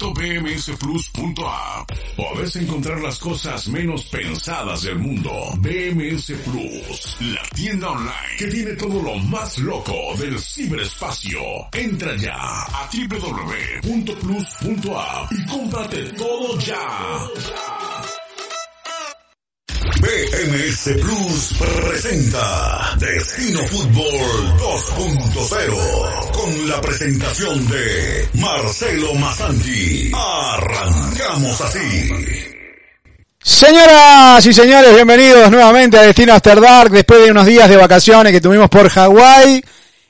www.bmsplus.app podés encontrar las cosas menos pensadas del mundo. BMS Plus, la tienda online que tiene todo lo más loco del ciberespacio. Entra ya a www.plus.app y cómprate todo ya. BMS Plus presenta Destino Fútbol 2.0 con la presentación de Marcelo Mazanti. Arrancamos así. Señoras y señores, bienvenidos nuevamente a Destino After Dark después de unos días de vacaciones que tuvimos por Hawái.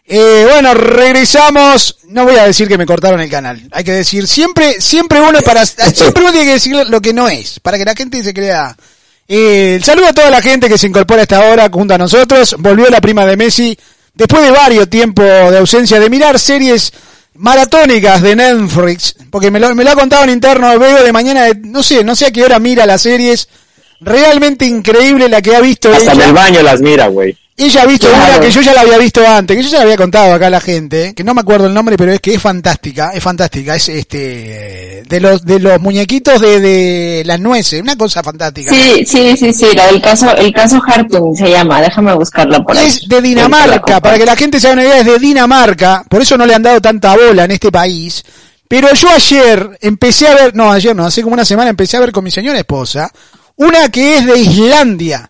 Eh, bueno, regresamos. No voy a decir que me cortaron el canal. Hay que decir siempre, siempre uno para, siempre uno tiene que decir lo que no es, para que la gente se crea. Eh, el saludo a toda la gente que se incorpora a esta hora junto a nosotros. Volvió la prima de Messi después de varios tiempos de ausencia de mirar series maratónicas de Netflix, porque me lo, me lo ha contado en interno, veo de mañana, de- no sé, no sé a qué hora mira las series. Realmente increíble la que ha visto Hasta en el baño las mira, güey. Ella ha visto Claro. una que yo ya la había visto antes, que yo ya la había contado acá a la gente, que no me acuerdo el nombre, pero es que es fantástica, es fantástica, es este de los de los muñequitos de, de las nueces, una cosa fantástica. Sí, sí, sí, sí, la del caso, el caso Hartung se llama, déjame buscarla por ahí. Es de Dinamarca, para que la gente se haga una idea, es de Dinamarca, por eso no le han dado tanta bola en este país. Pero yo ayer empecé a ver, no, ayer no, hace como una semana empecé a ver con mi señora esposa, una que es de Islandia,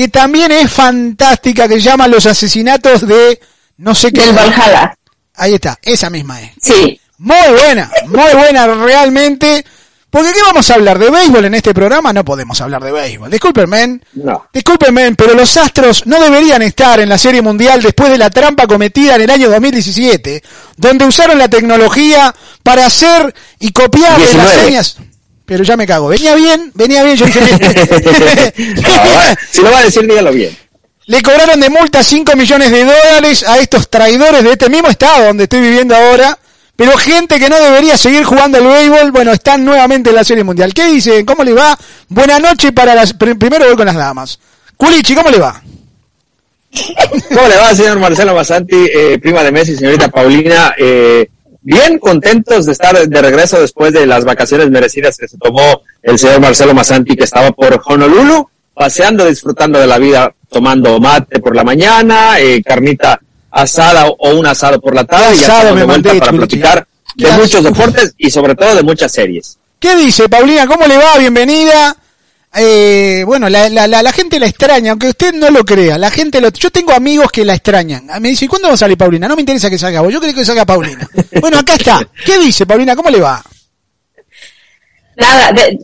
que también es fantástica, que se llama Los asesinatos de no sé qué. Del Valhalla. Ahí está, esa misma es. Sí. Muy buena, muy buena realmente. Porque ¿qué vamos a hablar? ¿De béisbol en este programa? No podemos hablar de béisbol. Disculpenme. No. Discúlpenme, pero los Astros no deberían estar en la Serie Mundial después de la trampa cometida en el año 2017, donde usaron la tecnología para hacer y copiar las 19. señas. Pero ya me cago. Venía bien, venía bien. Yo dije, Ahora, si lo va a decir, dígalo bien. le cobraron de multa 5 millones de dólares a estos traidores de este mismo estado donde estoy viviendo ahora. Pero gente que no debería seguir jugando al béisbol, bueno, están nuevamente en la Serie Mundial. ¿Qué dicen? ¿Cómo le va? Buenas noches para las... pr- Primero voy con las damas. Culichi, ¿cómo le va? ¿Cómo le va, señor Marcelo Masanti, eh, prima de Messi, señorita Paulina? Eh, bien contentos de estar de regreso después de las vacaciones merecidas que se tomó el señor Marcelo Masanti, que estaba por Honolulu, paseando, disfrutando de la vida, tomando mate por la mañana, eh, carnita asada o, o un asado por la tarde, y Asado me de vuelta mandé, para platicar de muchos deportes y sobre todo de muchas series. ¿Qué dice, Paulina? ¿Cómo le va? Bienvenida. Eh, bueno, la, la, la, la gente la extraña, aunque usted no lo crea. La gente lo, yo tengo amigos que la extrañan. Me dice, ¿cuándo va a salir Paulina? No me interesa que salga vos, yo creo que salga Paulina. Bueno, acá está. ¿Qué dice, Paulina? ¿Cómo le va? Nada, de-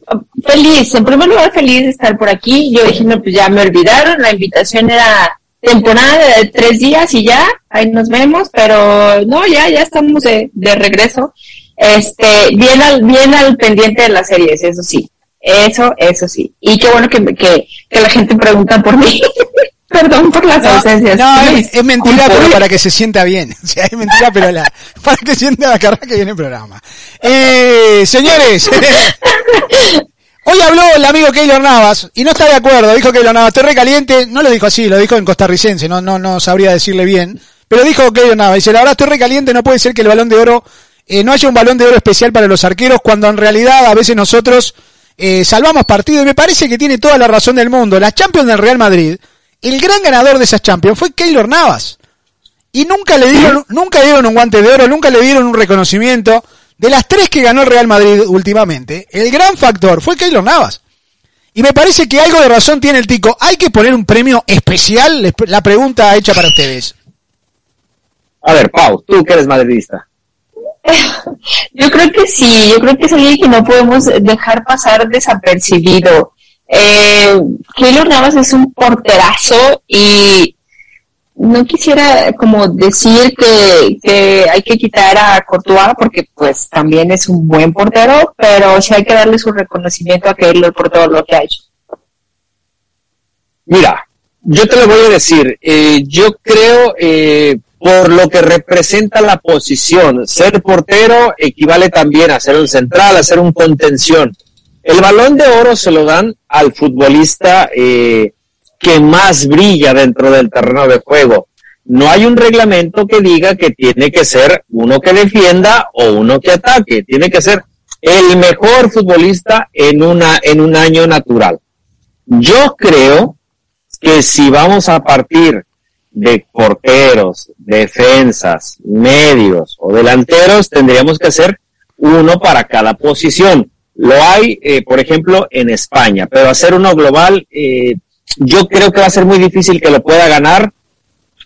feliz, en primer lugar feliz de estar por aquí. Yo dije, no, pues ya me olvidaron, la invitación era temporada de tres días y ya, ahí nos vemos, pero no, ya, ya estamos de, de regreso. Este, bien al, bien al pendiente de las series, eso sí. Eso, eso sí. Y qué bueno que, que, que la gente pregunta por mí. Perdón por las ausencias. No, es, es mentira, pero para que se sienta bien. O sea, es mentira, pero la, para que sienta la carrera que viene el programa. Eh, señores, hoy habló el amigo Keylor Navas y no está de acuerdo. Dijo Keylor Navas, estoy recaliente. No lo dijo así, lo dijo en costarricense, no, no, no sabría decirle bien. Pero dijo Keylor Navas, dice, la verdad estoy recaliente, no puede ser que el balón de oro, eh, no haya un balón de oro especial para los arqueros cuando en realidad a veces nosotros eh, salvamos partidos y me parece que tiene toda la razón del mundo. La Champions del Real Madrid, el gran ganador de esas Champions fue Keylor Navas. Y nunca le dieron, nunca le dieron un guante de oro, nunca le dieron un reconocimiento. De las tres que ganó el Real Madrid últimamente, el gran factor fue Keylor Navas. Y me parece que algo de razón tiene el tico. ¿Hay que poner un premio especial? La pregunta hecha para ustedes. ver, Pau, tú que eres madridista. Yo creo que sí, yo creo que es alguien que no podemos dejar pasar desapercibido. Eh, Keylor Navas es un porterazo y no quisiera como decir que, hay que quitar a Courtois porque pues también es un buen portero, pero sí hay que darle su reconocimiento a Keylor por todo lo que ha hecho. Mira, yo te lo voy a decir, eh, yo creo eh, por lo que representa la posición, ser portero equivale también a ser un central, a ser un contención. El balón de oro se lo dan al futbolista eh, que más brilla dentro del terreno de juego. No hay un reglamento que diga que tiene que ser uno que defienda o uno que ataque. Tiene que ser el mejor futbolista en una, en un año natural. Yo creo que si vamos a partir de porteros, defensas, medios o delanteros, tendríamos que hacer uno para cada posición. Lo hay, eh, por ejemplo, en España, pero hacer uno global, eh, yo creo que va a ser muy difícil que lo pueda ganar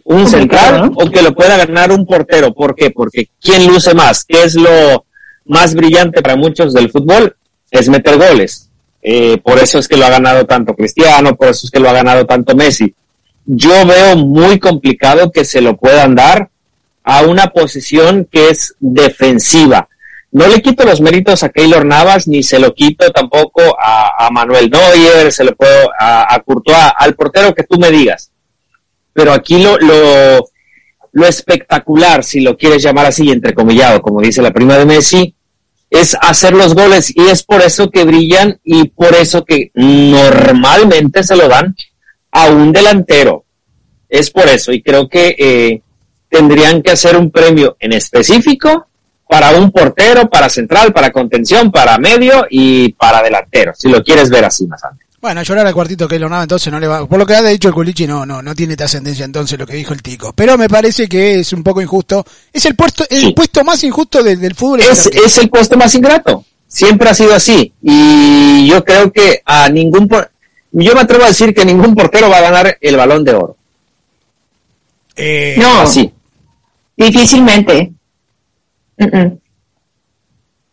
un central o que lo pueda ganar un portero. ¿Por qué? Porque ¿quién luce más? ¿Qué es lo más brillante para muchos del fútbol? Es meter goles. Eh, por eso es que lo ha ganado tanto Cristiano, por eso es que lo ha ganado tanto Messi. Yo veo muy complicado que se lo puedan dar a una posición que es defensiva. No le quito los méritos a Keylor Navas, ni se lo quito tampoco a, Manuel Neuer, se lo puedo a, a, Courtois, al portero que tú me digas. Pero aquí lo, lo, lo espectacular, si lo quieres llamar así, entrecomillado, como dice la prima de Messi, es hacer los goles y es por eso que brillan y por eso que normalmente se lo dan a un delantero. Es por eso y creo que eh, tendrían que hacer un premio en específico para un portero, para central, para contención, para medio y para delantero, si lo quieres ver así más antes. Bueno, llorar al cuartito que lo nada, entonces no le va. Por lo que ha dicho el Culichi, no, no, no tiene trascendencia entonces lo que dijo el Tico. Pero me parece que es un poco injusto. Es el puesto, el puesto más injusto del fútbol. Es, es el puesto más ingrato. Siempre ha sido así. Y yo creo que a ningún, yo me atrevo a decir que ningún portero va a ganar el balón de oro. Eh, no, sí. Difícilmente.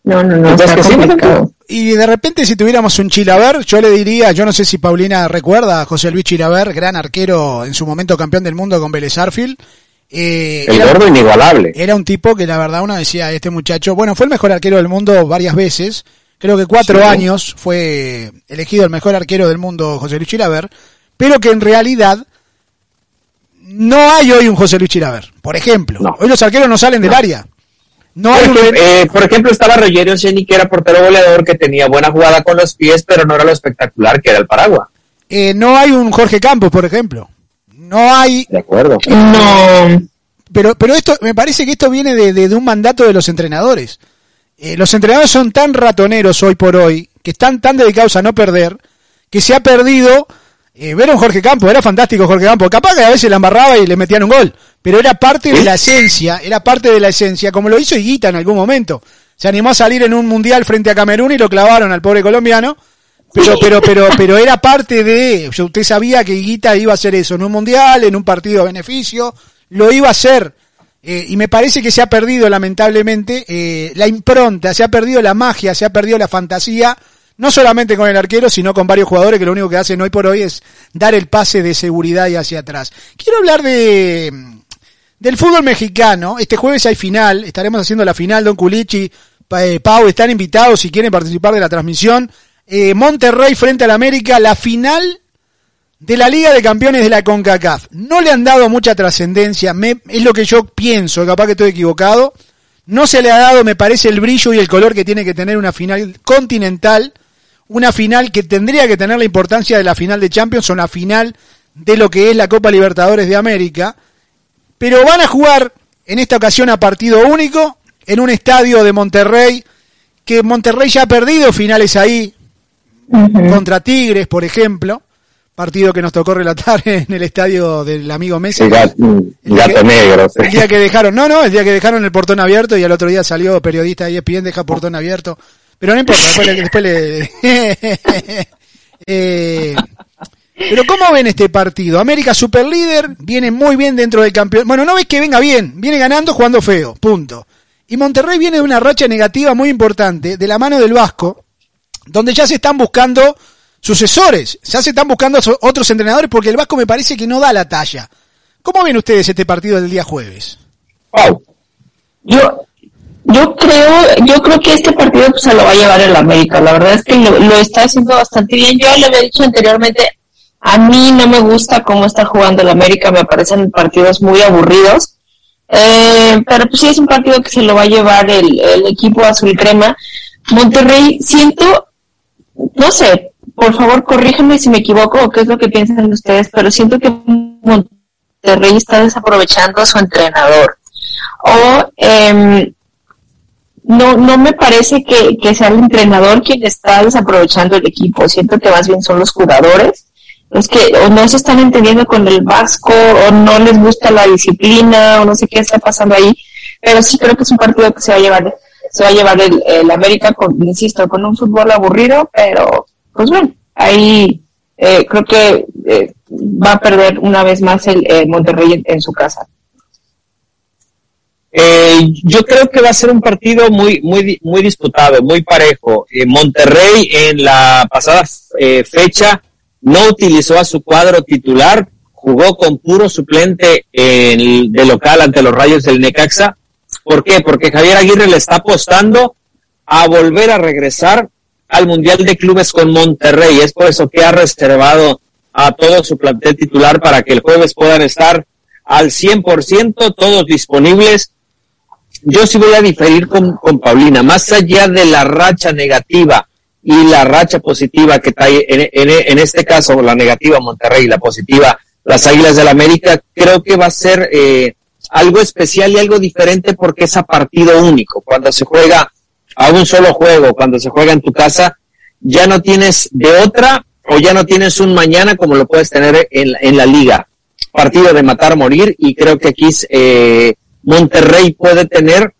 No, no, no. y de repente si tuviéramos un Chilaver, yo le diría, yo no sé si Paulina recuerda a José Luis Chilaver, gran arquero en su momento campeón del mundo con Vélez Arfield. Eh, el gordo inigualable. Era un tipo que la verdad uno decía, este muchacho, bueno, fue el mejor arquero del mundo varias veces, creo que cuatro años fue elegido el mejor arquero del mundo José Luis Chilaver, pero que en realidad no hay hoy un José Luis Chilaver, por ejemplo. Hoy los arqueros no salen del área. No eh, por, ejemplo, estaba Rogerio Ceni, que era portero goleador, que tenía buena jugada con los pies, pero no era lo espectacular que era el Paraguas. Eh, no hay un Jorge Campos, por ejemplo. No hay. De acuerdo. No. Pero, pero esto, me parece que esto viene de, un mandato de los entrenadores. Eh, los entrenadores son tan ratoneros hoy por hoy, que están tan dedicados a no perder, que se ha perdido eh, ver a un Jorge Campos, era fantástico Jorge Campos, capaz que a veces la embarraba y le metían un gol, pero era parte de la esencia, era parte de la esencia, como lo hizo Higuita en algún momento. Se animó a salir en un mundial frente a Camerún y lo clavaron al pobre colombiano, pero, pero, pero, pero era parte de, usted sabía que Higuita iba a hacer eso en un mundial, en un partido a beneficio, lo iba a hacer. Eh, y me parece que se ha perdido lamentablemente eh, la impronta, se ha perdido la magia, se ha perdido la fantasía no solamente con el arquero, sino con varios jugadores que lo único que hacen hoy por hoy es dar el pase de seguridad y hacia atrás. Quiero hablar de del fútbol mexicano. Este jueves hay final, estaremos haciendo la final, Don Culichi, eh, Pau, están invitados si quieren participar de la transmisión. Eh, Monterrey frente al América, la final de la Liga de Campeones de la CONCACAF. No le han dado mucha trascendencia, es lo que yo pienso, capaz que estoy equivocado. No se le ha dado, me parece, el brillo y el color que tiene que tener una final continental una final que tendría que tener la importancia de la final de Champions o la final de lo que es la Copa Libertadores de América, pero van a jugar en esta ocasión a partido único en un estadio de Monterrey, que Monterrey ya ha perdido finales ahí, contra Tigres, por ejemplo, partido que nos tocó relatar en el estadio del amigo Messi. El gato, negro. El día que dejaron, no, no, el día que dejaron el portón abierto y al otro día salió periodista y ESPN deja portón abierto pero no importa, después le... Después le eh, Pero ¿cómo ven este partido? América super líder, viene muy bien dentro del campeón. Bueno, no ves que venga bien, viene ganando jugando feo, punto. Y Monterrey viene de una racha negativa muy importante, de la mano del Vasco, donde ya se están buscando sucesores, ya se están buscando otros entrenadores porque el Vasco me parece que no da la talla. ¿Cómo ven ustedes este partido del día jueves? Yo, yo creo, yo creo que este partido pues, se lo va a llevar el América. La verdad es que lo, lo está haciendo bastante bien. Yo le había dicho anteriormente, a mí no me gusta cómo está jugando el América, me parecen partidos muy aburridos. Eh, pero pues sí es un partido que se lo va a llevar el, el equipo azul crema. Monterrey, siento, no sé, por favor corríjanme si me equivoco o qué es lo que piensan ustedes, pero siento que Monterrey está desaprovechando a su entrenador. O em, no, no me parece que, sea el entrenador quien está desaprovechando el equipo. Siento que más bien son los jugadores los que o no se están entendiendo con el Vasco o no les gusta la disciplina o no sé qué está pasando ahí. Pero sí creo que es un partido que se va a llevar se va a llevar el, el América con, insisto, con un fútbol aburrido, pero pues bueno, ahí eh, creo que eh, va a perder una vez más el eh, Monterrey en, su casa. Eh, yo creo que va a ser un partido muy, muy, muy disputado, muy parejo. Monterrey en la pasada fecha no utilizó a su cuadro titular, jugó con puro suplente en- de local ante los Rayos del Necaxa. ¿Por qué? Porque Javier Aguirre le está apostando a volver a regresar al Mundial de Clubes con Monterrey. Es por eso que ha reservado a todo su plantel titular para que el jueves puedan estar al 100%, todos disponibles. Yo sí voy a diferir con, con Paulina, más allá de la racha negativa y la racha positiva que trae, en, en, en este caso la negativa Monterrey y la positiva las Águilas del América, creo que va a ser eh, algo especial y algo diferente porque es a partido único. Cuando se juega a un solo juego, cuando se juega en tu casa, ya no tienes de otra o ya no tienes un mañana como lo puedes tener en, en la liga. Partido de matar, morir y creo que aquí eh, Monterrey puede tener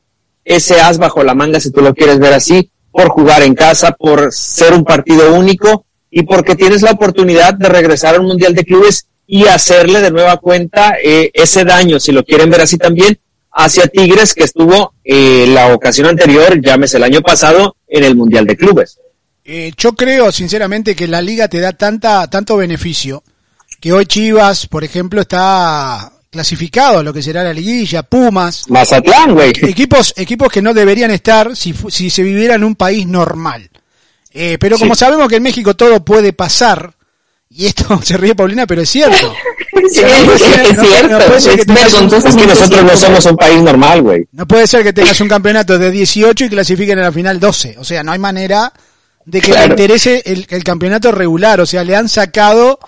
ese as bajo la manga, si tú lo quieres ver así, por jugar en casa, por ser un partido único y porque tienes la oportunidad de regresar al Mundial de Clubes y hacerle de nueva cuenta eh, ese daño, si lo quieren ver así también, hacia Tigres que estuvo eh, la ocasión anterior, llámese el año pasado, en el Mundial de Clubes. Eh, yo creo, sinceramente, que la liga te da tanta, tanto beneficio que hoy Chivas, por ejemplo, está clasificado a lo que será la liguilla, Pumas, Mazatlán, güey. equipos, equipos que no deberían estar si, si se viviera en un país normal. Eh, pero como Sí. sabemos que en México todo puede pasar, y esto se ríe Paulina, pero es cierto. Sí, no puede ser- es no cierto, no ser que es un- Es que nosotros no somos un país normal, güey. No puede ser que tengas un campeonato de 18 y clasifiquen a la final 12. O sea, no hay manera de que Claro. le interese el, el campeonato regular. O sea, le han sacado...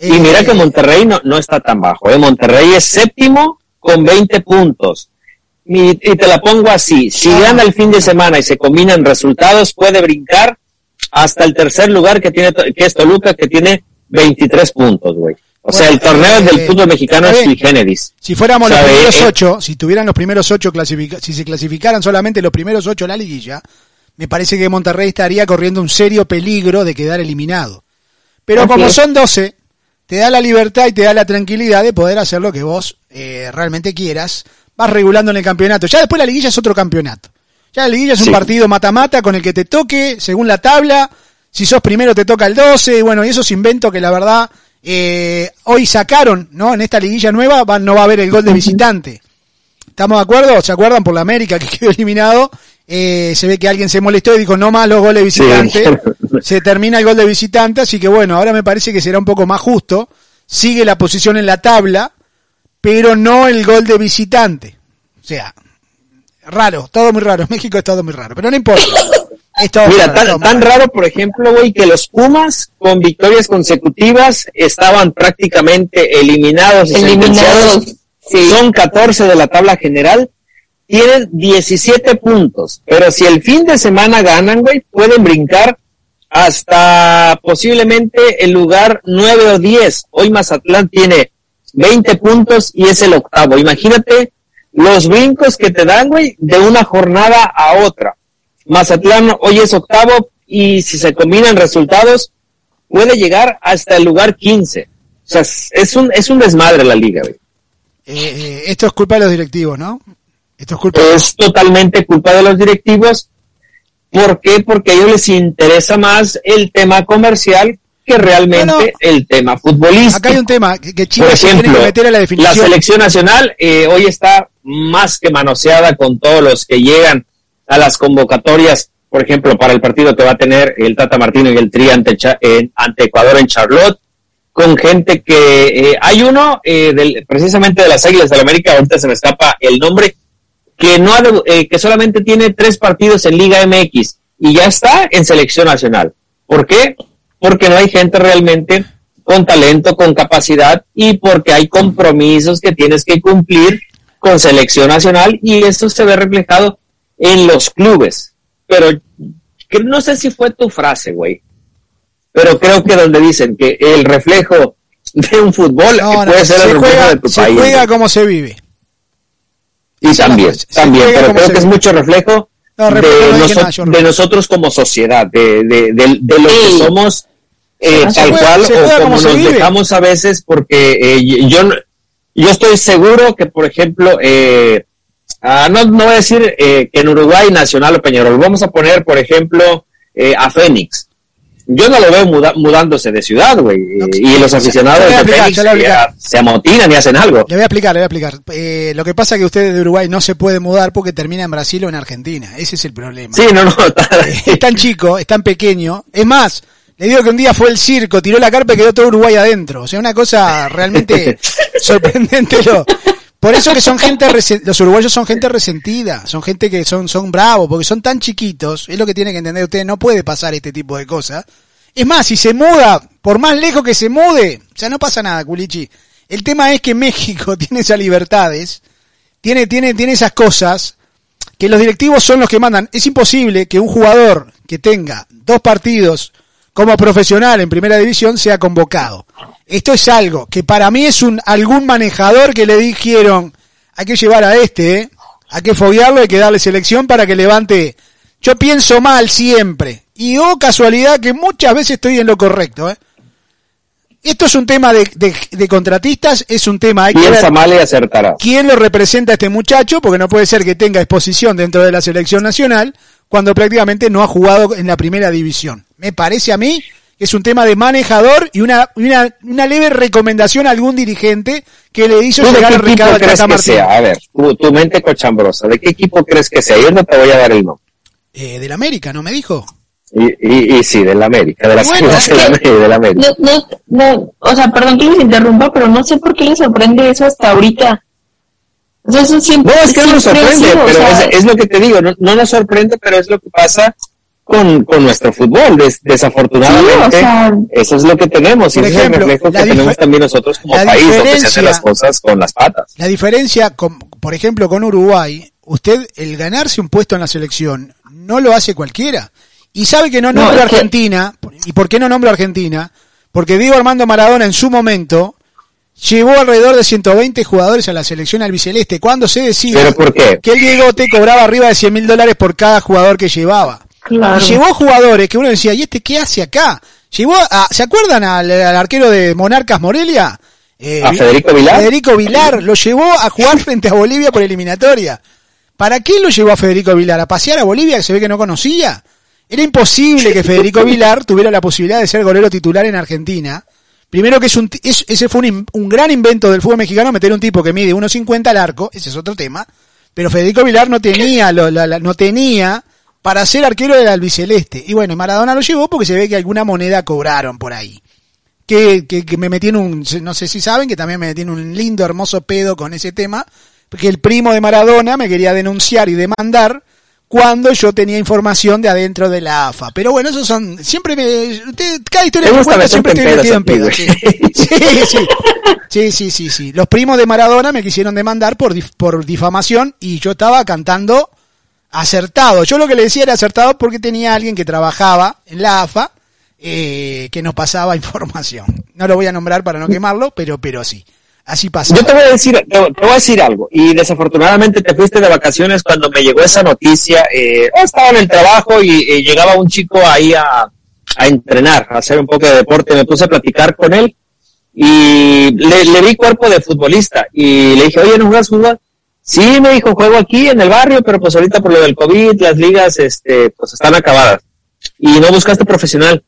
Y mira eh, que Monterrey no, no está tan bajo. ¿eh? Monterrey es séptimo con 20 puntos. Y, y te la pongo así. Si Ah. gana el fin de semana y se combinan resultados, puede brincar hasta el tercer lugar que tiene que es Toluca, que tiene 23 puntos, güey. O sea, el torneo eh, del fútbol mexicano es bien. sui generis. Si fuéramos los primeros Eh, ocho, si tuvieran los primeros ocho si se clasificaran solamente los primeros ocho a la liguilla, me parece que Monterrey estaría corriendo un serio peligro de quedar eliminado. Pero como son 12, te da la libertad y te da la tranquilidad de poder hacer lo que vos eh, realmente quieras. Vas regulando en el campeonato. Ya después la liguilla es otro campeonato. Ya la liguilla es un Sí. partido mata-mata con el que te toque, según la tabla. Si sos primero te toca el 12. Y bueno, y esos inventos que la verdad eh, hoy sacaron, ¿no? En esta liguilla nueva va- no va a haber el gol de visitante. ¿Estamos de acuerdo? ¿Se acuerdan por la América que quedó eliminado? Eh, se ve que alguien se molestó y dijo no más los goles de visitante. se termina el gol de visitante, así que bueno, ahora me parece que será un poco más justo. Sigue la posición en la tabla, pero no el gol de visitante. O sea, raro, todo muy raro. México es todo muy raro, pero no importa. Mira, tan, tan raro. por ejemplo, güey, que los Pumas con victorias consecutivas estaban prácticamente eliminados. y. Eliminados. Sí. Son 14 de la tabla general. Tienen 17 puntos. Pero si el fin de semana ganan, güey, pueden brincar hasta posiblemente el lugar 9 o 10. Hoy Mazatlán tiene 20 puntos y es el octavo. Imagínate los brincos que te dan, güey, de una jornada a otra. Mazatlán hoy es octavo y si se combinan resultados, puede llegar hasta el lugar 15. O sea, es- un, es un desmadre la liga, güey. Eh, eh, esto es culpa de los directivos, ¿no? Esto es culpa Es totalmente culpa de los directivos. ¿Por qué? Porque a ellos les interesa más el tema comercial que realmente el tema futbolístico. Acá hay un tema que, Chile Por se tiene que meter a la la definición. selección nacional eh, hoy está más que manoseada con todos los que llegan a las convocatorias. Por ejemplo, para el partido que va a tener el Tata Martino y el Tri ante, en- ante Ecuador en Charlotte, con gente que eh, hay uno eh, del, precisamente de las Águilas del América, ahorita se me escapa el nombre, que no ha eh, que solamente tiene tres partidos en Liga MX y ya está en selección nacional. ¿Por qué? Porque no hay gente realmente con talento, con capacidad y porque hay compromisos que tienes que cumplir con selección nacional y eso se ve reflejado en los clubes. Pero que no sé si fue tu frase, güey, pero creo que donde dicen que el reflejo de un fútbol No, no, puede ser se el reflejo juega, de tu se país. juega como se vive. Y también. Se también, pero creo que es mucho reflejo No, reflejo de, noso- de nosotros como sociedad, de, de, de, de lo que somos eh, tal juega- cual o como nos vive. dejamos a veces porque eh, yo, no- yo estoy seguro que, por ejemplo, eh, ah, no, no voy a decir eh, que en Uruguay Nacional o Peñarol, vamos a poner, por ejemplo, eh, a Fénix. Yo no lo veo muda- mudándose de ciudad, güey. No, eh, y los aficionados de Fénix a eh, se amotinan y hacen algo. Le voy a explicar, le voy a explicar. Eh, lo que pasa es que ustedes de Uruguay no se puede mudar porque termina en Brasil o en Argentina. Ese es el problema. Sí, no, no. es tan chico, es tan pequeño. Es más, le digo que un día fue el circo, tiró la carpa y quedó todo Uruguay adentro. O sea, una cosa realmente sorprendente. Lo- Por eso que son gente, los uruguayos son gente resentida, son gente que son, son bravos, porque son tan chiquitos, es lo que tiene que entender usted, no puede pasar este tipo de cosas. Es más, si se muda, por más lejos que se mude, o sea, no pasa nada, Culichi. El tema es que México tiene esas libertades, tiene, tiene, tiene esas cosas, que los directivos son los que mandan. Es imposible que un jugador que tenga dos partidos como profesional en primera división sea convocado. Esto es algo que para mí es un algún manejador que le dijeron hay que llevar a este, ¿eh? hay que foguearlo, hay que darle selección para que levante. Yo pienso mal siempre y oh casualidad que muchas veces estoy en lo correcto. ¿eh? Esto es un tema de, de- de contratistas, es un tema hay que Piensa mal y acertará. quién lo representa a este muchacho, porque no puede ser que tenga exposición dentro de la selección nacional cuando prácticamente no ha jugado en la primera división. Me parece a mí que es un tema de manejador y una, y una, una leve recomendación a algún dirigente que le hizo ¿Tú de llegar equipo al crees que sea? A ver, tu, tu mente cochambrosa, ¿de qué equipo crees que sea? Yo no te voy a dar el nombre. Eh, del América, ¿no me dijo? Y, y, y sí, del América, de las Bueno, es que- América. No, no, no, o sea, perdón que les interrumpa, pero no sé por qué les sorprende eso hasta ahorita. Siempre, No, es que no nos sorprende, sido, pero es, es lo que te digo, no, no nos sorprende, pero es lo que pasa con, con nuestro fútbol. Des- desafortunadamente, Sí, o sea- eso es lo que tenemos y ese es el ejemplo, reflejo que tenemos también nosotros como país, donde se hacen las cosas con las patas. La diferencia, con, por ejemplo, con Uruguay, usted el ganarse un puesto en la selección no lo hace cualquiera. Y sabe que no No, nombra es que- Argentina. ¿Y por qué no nombra Argentina? Porque Diego Armando Maradona en su momento llevó alrededor de 120 jugadores a la selección albiceleste. Cuando se decía ¿Pero por qué? que el Diegote cobraba arriba de 100 mil dólares por cada jugador que llevaba. Claro. Y llevó jugadores que uno decía, ¿y este qué hace acá? Llevó a, ¿se acuerdan al, al arquero de Monarcas Morelia? Eh, ¿A Federico Vilar? Federico Vilar lo llevó a jugar frente a Bolivia por eliminatoria. ¿Para qué lo llevó a Federico Vilar? ¿A pasear a Bolivia que se ve que no conocía? Era imposible que Federico Vilar tuviera la posibilidad de ser golero titular en Argentina. Primero que es un, ese fue un, un gran invento del fútbol mexicano, meter un tipo que mide 1.50 al arco, ese es otro tema. Pero Federico Vilar no tenía, lo- la- no tenía para ser arquero del albiceleste. Y bueno, Maradona lo llevó porque se ve que alguna moneda cobraron por ahí. Que, que, que me metí un, no sé si saben, que también me metí un lindo, hermoso pedo con ese tema, porque el primo de Maradona me quería denunciar y demandar cuando yo tenía información de adentro de la AFA. Pero bueno, esos son, siempre me, usted, cada historia que cuento siempre estoy en metido en pedo. Sí, sí, sí. Sí. Los primos de Maradona me quisieron demandar por, por difamación y yo estaba cantando acertado. Yo lo que le decía era acertado porque tenía alguien que trabajaba en la AFA eh, que nos pasaba información. No lo voy a nombrar para no quemarlo, pero, pero sí. Así pasa. Yo te voy a decir, te, voy a decir algo. Y desafortunadamente te fuiste de vacaciones cuando me llegó esa noticia. Eh, estaba en el trabajo y llegaba un chico ahí a, entrenar, a hacer un poco de deporte. Me puse a platicar con él y le, le vi cuerpo de futbolista y le dije, oye, ¿no juegas fútbol? Sí, me dijo, juego aquí en el barrio, pero pues ahorita por lo del COVID, las ligas, este, pues están acabadas. Y no buscaste profesional.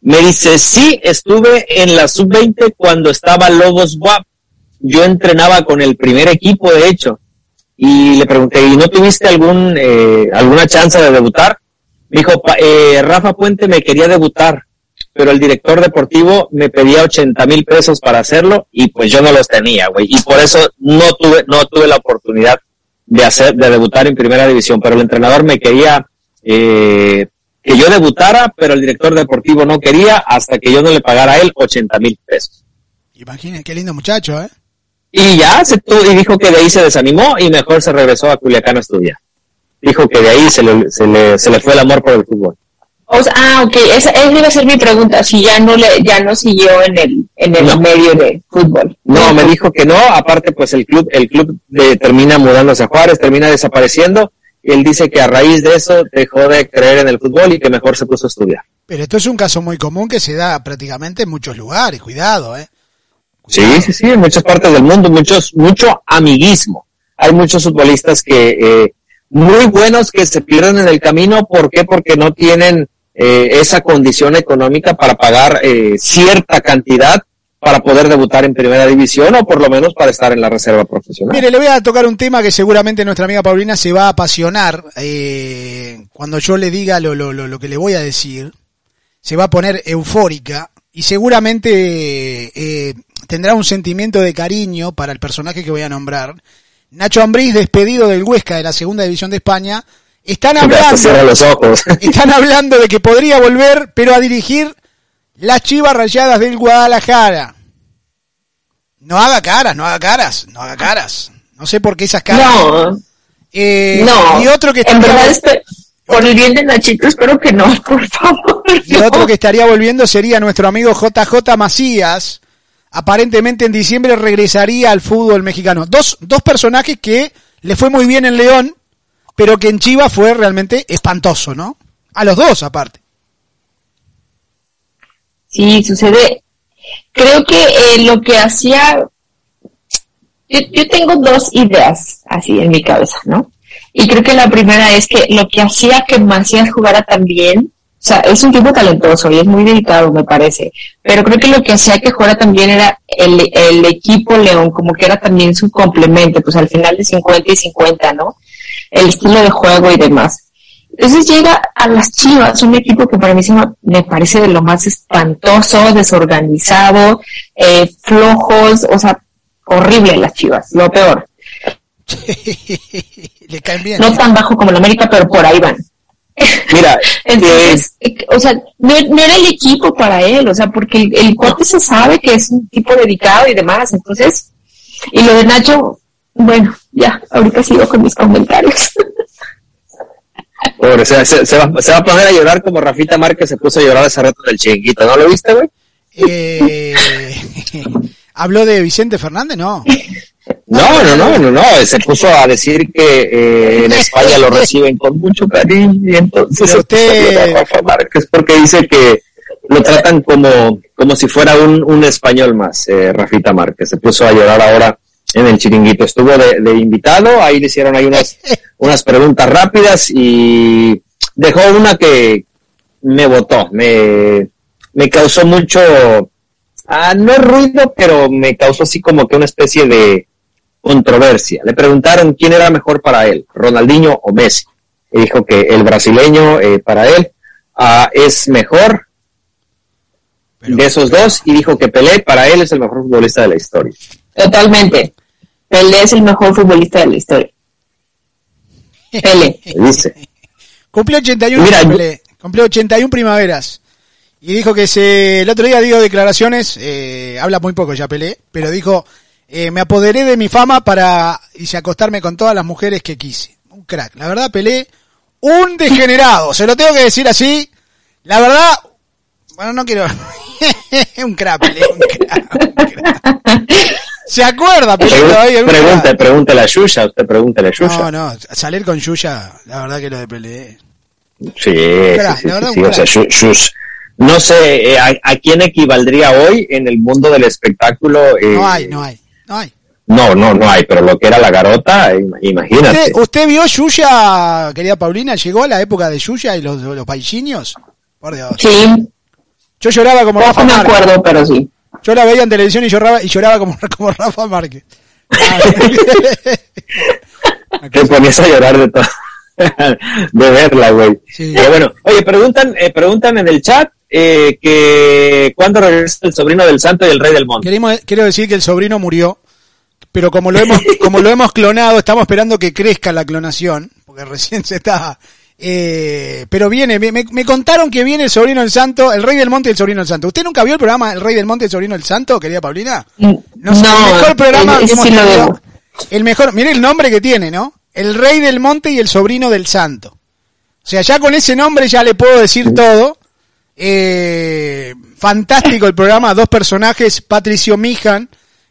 Me dice, sí, estuve en la sub-20 cuando estaba Lobos WAP. Yo entrenaba con el primer equipo, de hecho. Y le pregunté, ¿y no tuviste algún, eh, alguna chance de debutar? Me dijo, "Pa- eh, Rafa Puente me quería debutar, pero el director deportivo me pedía 80 mil pesos para hacerlo y pues yo no los tenía, güey. Y por eso no tuve, no tuve la oportunidad de hacer, de debutar en primera división, pero el entrenador me quería, eh, que yo debutara, pero el director deportivo no quería hasta que yo no le pagara a él 80 mil pesos. Imaginen, qué lindo muchacho, ¿eh? Y ya se tu- y dijo que de ahí se desanimó y mejor se regresó a Culiacán a estudiar. Dijo que de ahí se le, se le, se le fue el amor por el fútbol. O sea, ah, ok, esa, esa iba a ser mi pregunta, si ya no le, ya no siguió en el, en el No. medio de fútbol. No, me dijo que no, aparte pues el club, el club de- termina mudándose a Juárez, termina desapareciendo, y él dice que a raíz de eso dejó de creer en el fútbol y que mejor se puso a estudiar. Pero esto es un caso muy común que se da prácticamente en muchos lugares, cuidado, ¿eh? Sí, sí, sí, en muchas partes del mundo, muchos, mucho amiguismo. Hay muchos futbolistas que, eh, muy buenos que se pierden en el camino, ¿por qué? Porque no tienen eh, esa condición económica para pagar eh, cierta cantidad para poder debutar en primera división o por lo menos para estar en la reserva profesional. Mire, le voy a tocar un tema que seguramente nuestra amiga Paulina se va a apasionar eh, cuando yo le diga lo, lo, lo, lo que le voy a decir. Se va a poner eufórica y seguramente eh, tendrá un sentimiento de cariño para el personaje que voy a nombrar. Nacho Ambriz, despedido del Huesca de la Segunda División de España, están hablando, los ojos. están hablando de que podría volver, pero a dirigir las Chivas Rayadas del Guadalajara. No haga caras, no haga caras, no haga caras. No sé por qué esas caras. No, Eh, no. Y otro que en estaría, verdad, espe- por el bien de Nachito, espero que no, por favor. y otro que estaría volviendo sería nuestro amigo JJ Macías. Aparentemente en diciembre regresaría al fútbol mexicano. Dos, dos personajes que le fue muy bien en León, pero que en Chivas fue realmente espantoso, ¿no? A los dos aparte. Sí, sucede. Creo que eh, lo que hacía, yo, yo tengo dos ideas así en mi cabeza, ¿no? Y creo que la primera es que lo que hacía que Macías jugara tan bien, sea, es un tipo talentoso y es muy dedicado, me parece, pero creo que lo que hacía que jugara también era el, el equipo León, como que era también su complemento, pues al final de 50 y 50, ¿no? El estilo de juego y demás. Entonces llega a las Chivas, un equipo que para mí se me, parece de lo más espantoso, desorganizado, eh, flojos, o sea, horrible las Chivas, lo peor. le caen bien. No tan bajo como el América, pero por ahí van. Mira, Entonces, eh, o sea, no, no era el equipo para él, o sea, porque el, el cuate se sabe que es un tipo dedicado y demás, entonces, y lo de Nacho, bueno, ya, ahorita sigo con mis comentarios. pobre, se, se- se va, se va a poner a llorar como Rafita Márquez se puso a llorar hace rato del chiquito, ¿no lo viste, güey? Eh, ¿Habló de Vicente Fernández? No. No, no, no, no, no, se puso a decir que eh, en España lo reciben con mucho cariño y entonces Pero se puso a usted- Rafa Márquez porque dice que lo tratan como, como si fuera un, un español más, eh, Rafita Márquez, se puso a llorar ahora en el chiringuito, estuvo de, de invitado, ahí le hicieron ahí unas, unas preguntas rápidas y dejó una que me votó, me, me causó mucho, ah, no ruido, pero me causó así como que una especie de controversia. Le preguntaron quién era mejor para él, Ronaldinho o Messi. Y dijo que el brasileño eh, para él ah, es mejor Pero- de esos dos y dijo que Pelé para él es el mejor futbolista de la historia. Totalmente. Pelé es el mejor futbolista de la historia. Pelé. Dice. Cumplió 81, Mira, Pelé. cumplió 81 primaveras. Y dijo que se, el otro día dio declaraciones, eh, habla muy poco ya Pelé, pero dijo, eh, me apoderé de mi fama para hice acostarme con todas las mujeres que quise. Un crack. La verdad, Pelé, un degenerado. Se lo tengo que decir así. La verdad, bueno, no quiero... un crack, Pelé, un crack, un crack. ¿Se acuerda, Pelé? Pregunte, pregúntale a Yuya, usted pregúntale a Yuya. No, no, salir con Yuya, la verdad que lo de Pelé. Sí, crack, sí, sí, la verdad, sí, un o sea, crack. Yu- Yush- no sé eh, a, a quién equivaldría hoy en el mundo del espectáculo. eh, No hay, no hay, no hay. No, no, no hay, pero lo que era la garota, im- imagínate. ¿Usted, usted vio Yuya, querida Paulina? ¿Llegó a la época de Yuya y los, los paisinios? Por Dios. Sí, Yo lloraba como Rafa no me acuerdo, pero sí. Yo la veía en televisión y lloraba, y lloraba como, como Rafa Márquez. Te ponías a llorar de todo. de verla, güey. Sí. Pero bueno, oye, preguntan, eh, preguntan en el chat eh, que cuándo regresa el sobrino del santo y el rey del monte. Queremos, quiero decir que el sobrino murió, pero como lo hemos, como lo hemos clonado, estamos esperando que crezca la clonación, porque recién se está, eh, pero viene, me, me- me contaron que viene el sobrino del santo, el rey del monte y el sobrino del santo. ¿Usted nunca vio el programa El rey del monte y el sobrino del santo, querida Paulina? No, sé, el mejor programa eh, que hemos sí tenido. El mejor, mire el nombre que tiene, ¿no? El rey del monte y el sobrino del santo. O sea, ya con ese nombre ya le puedo decir todo. Eh, fantástico el programa, dos personajes, Patricio Mijan,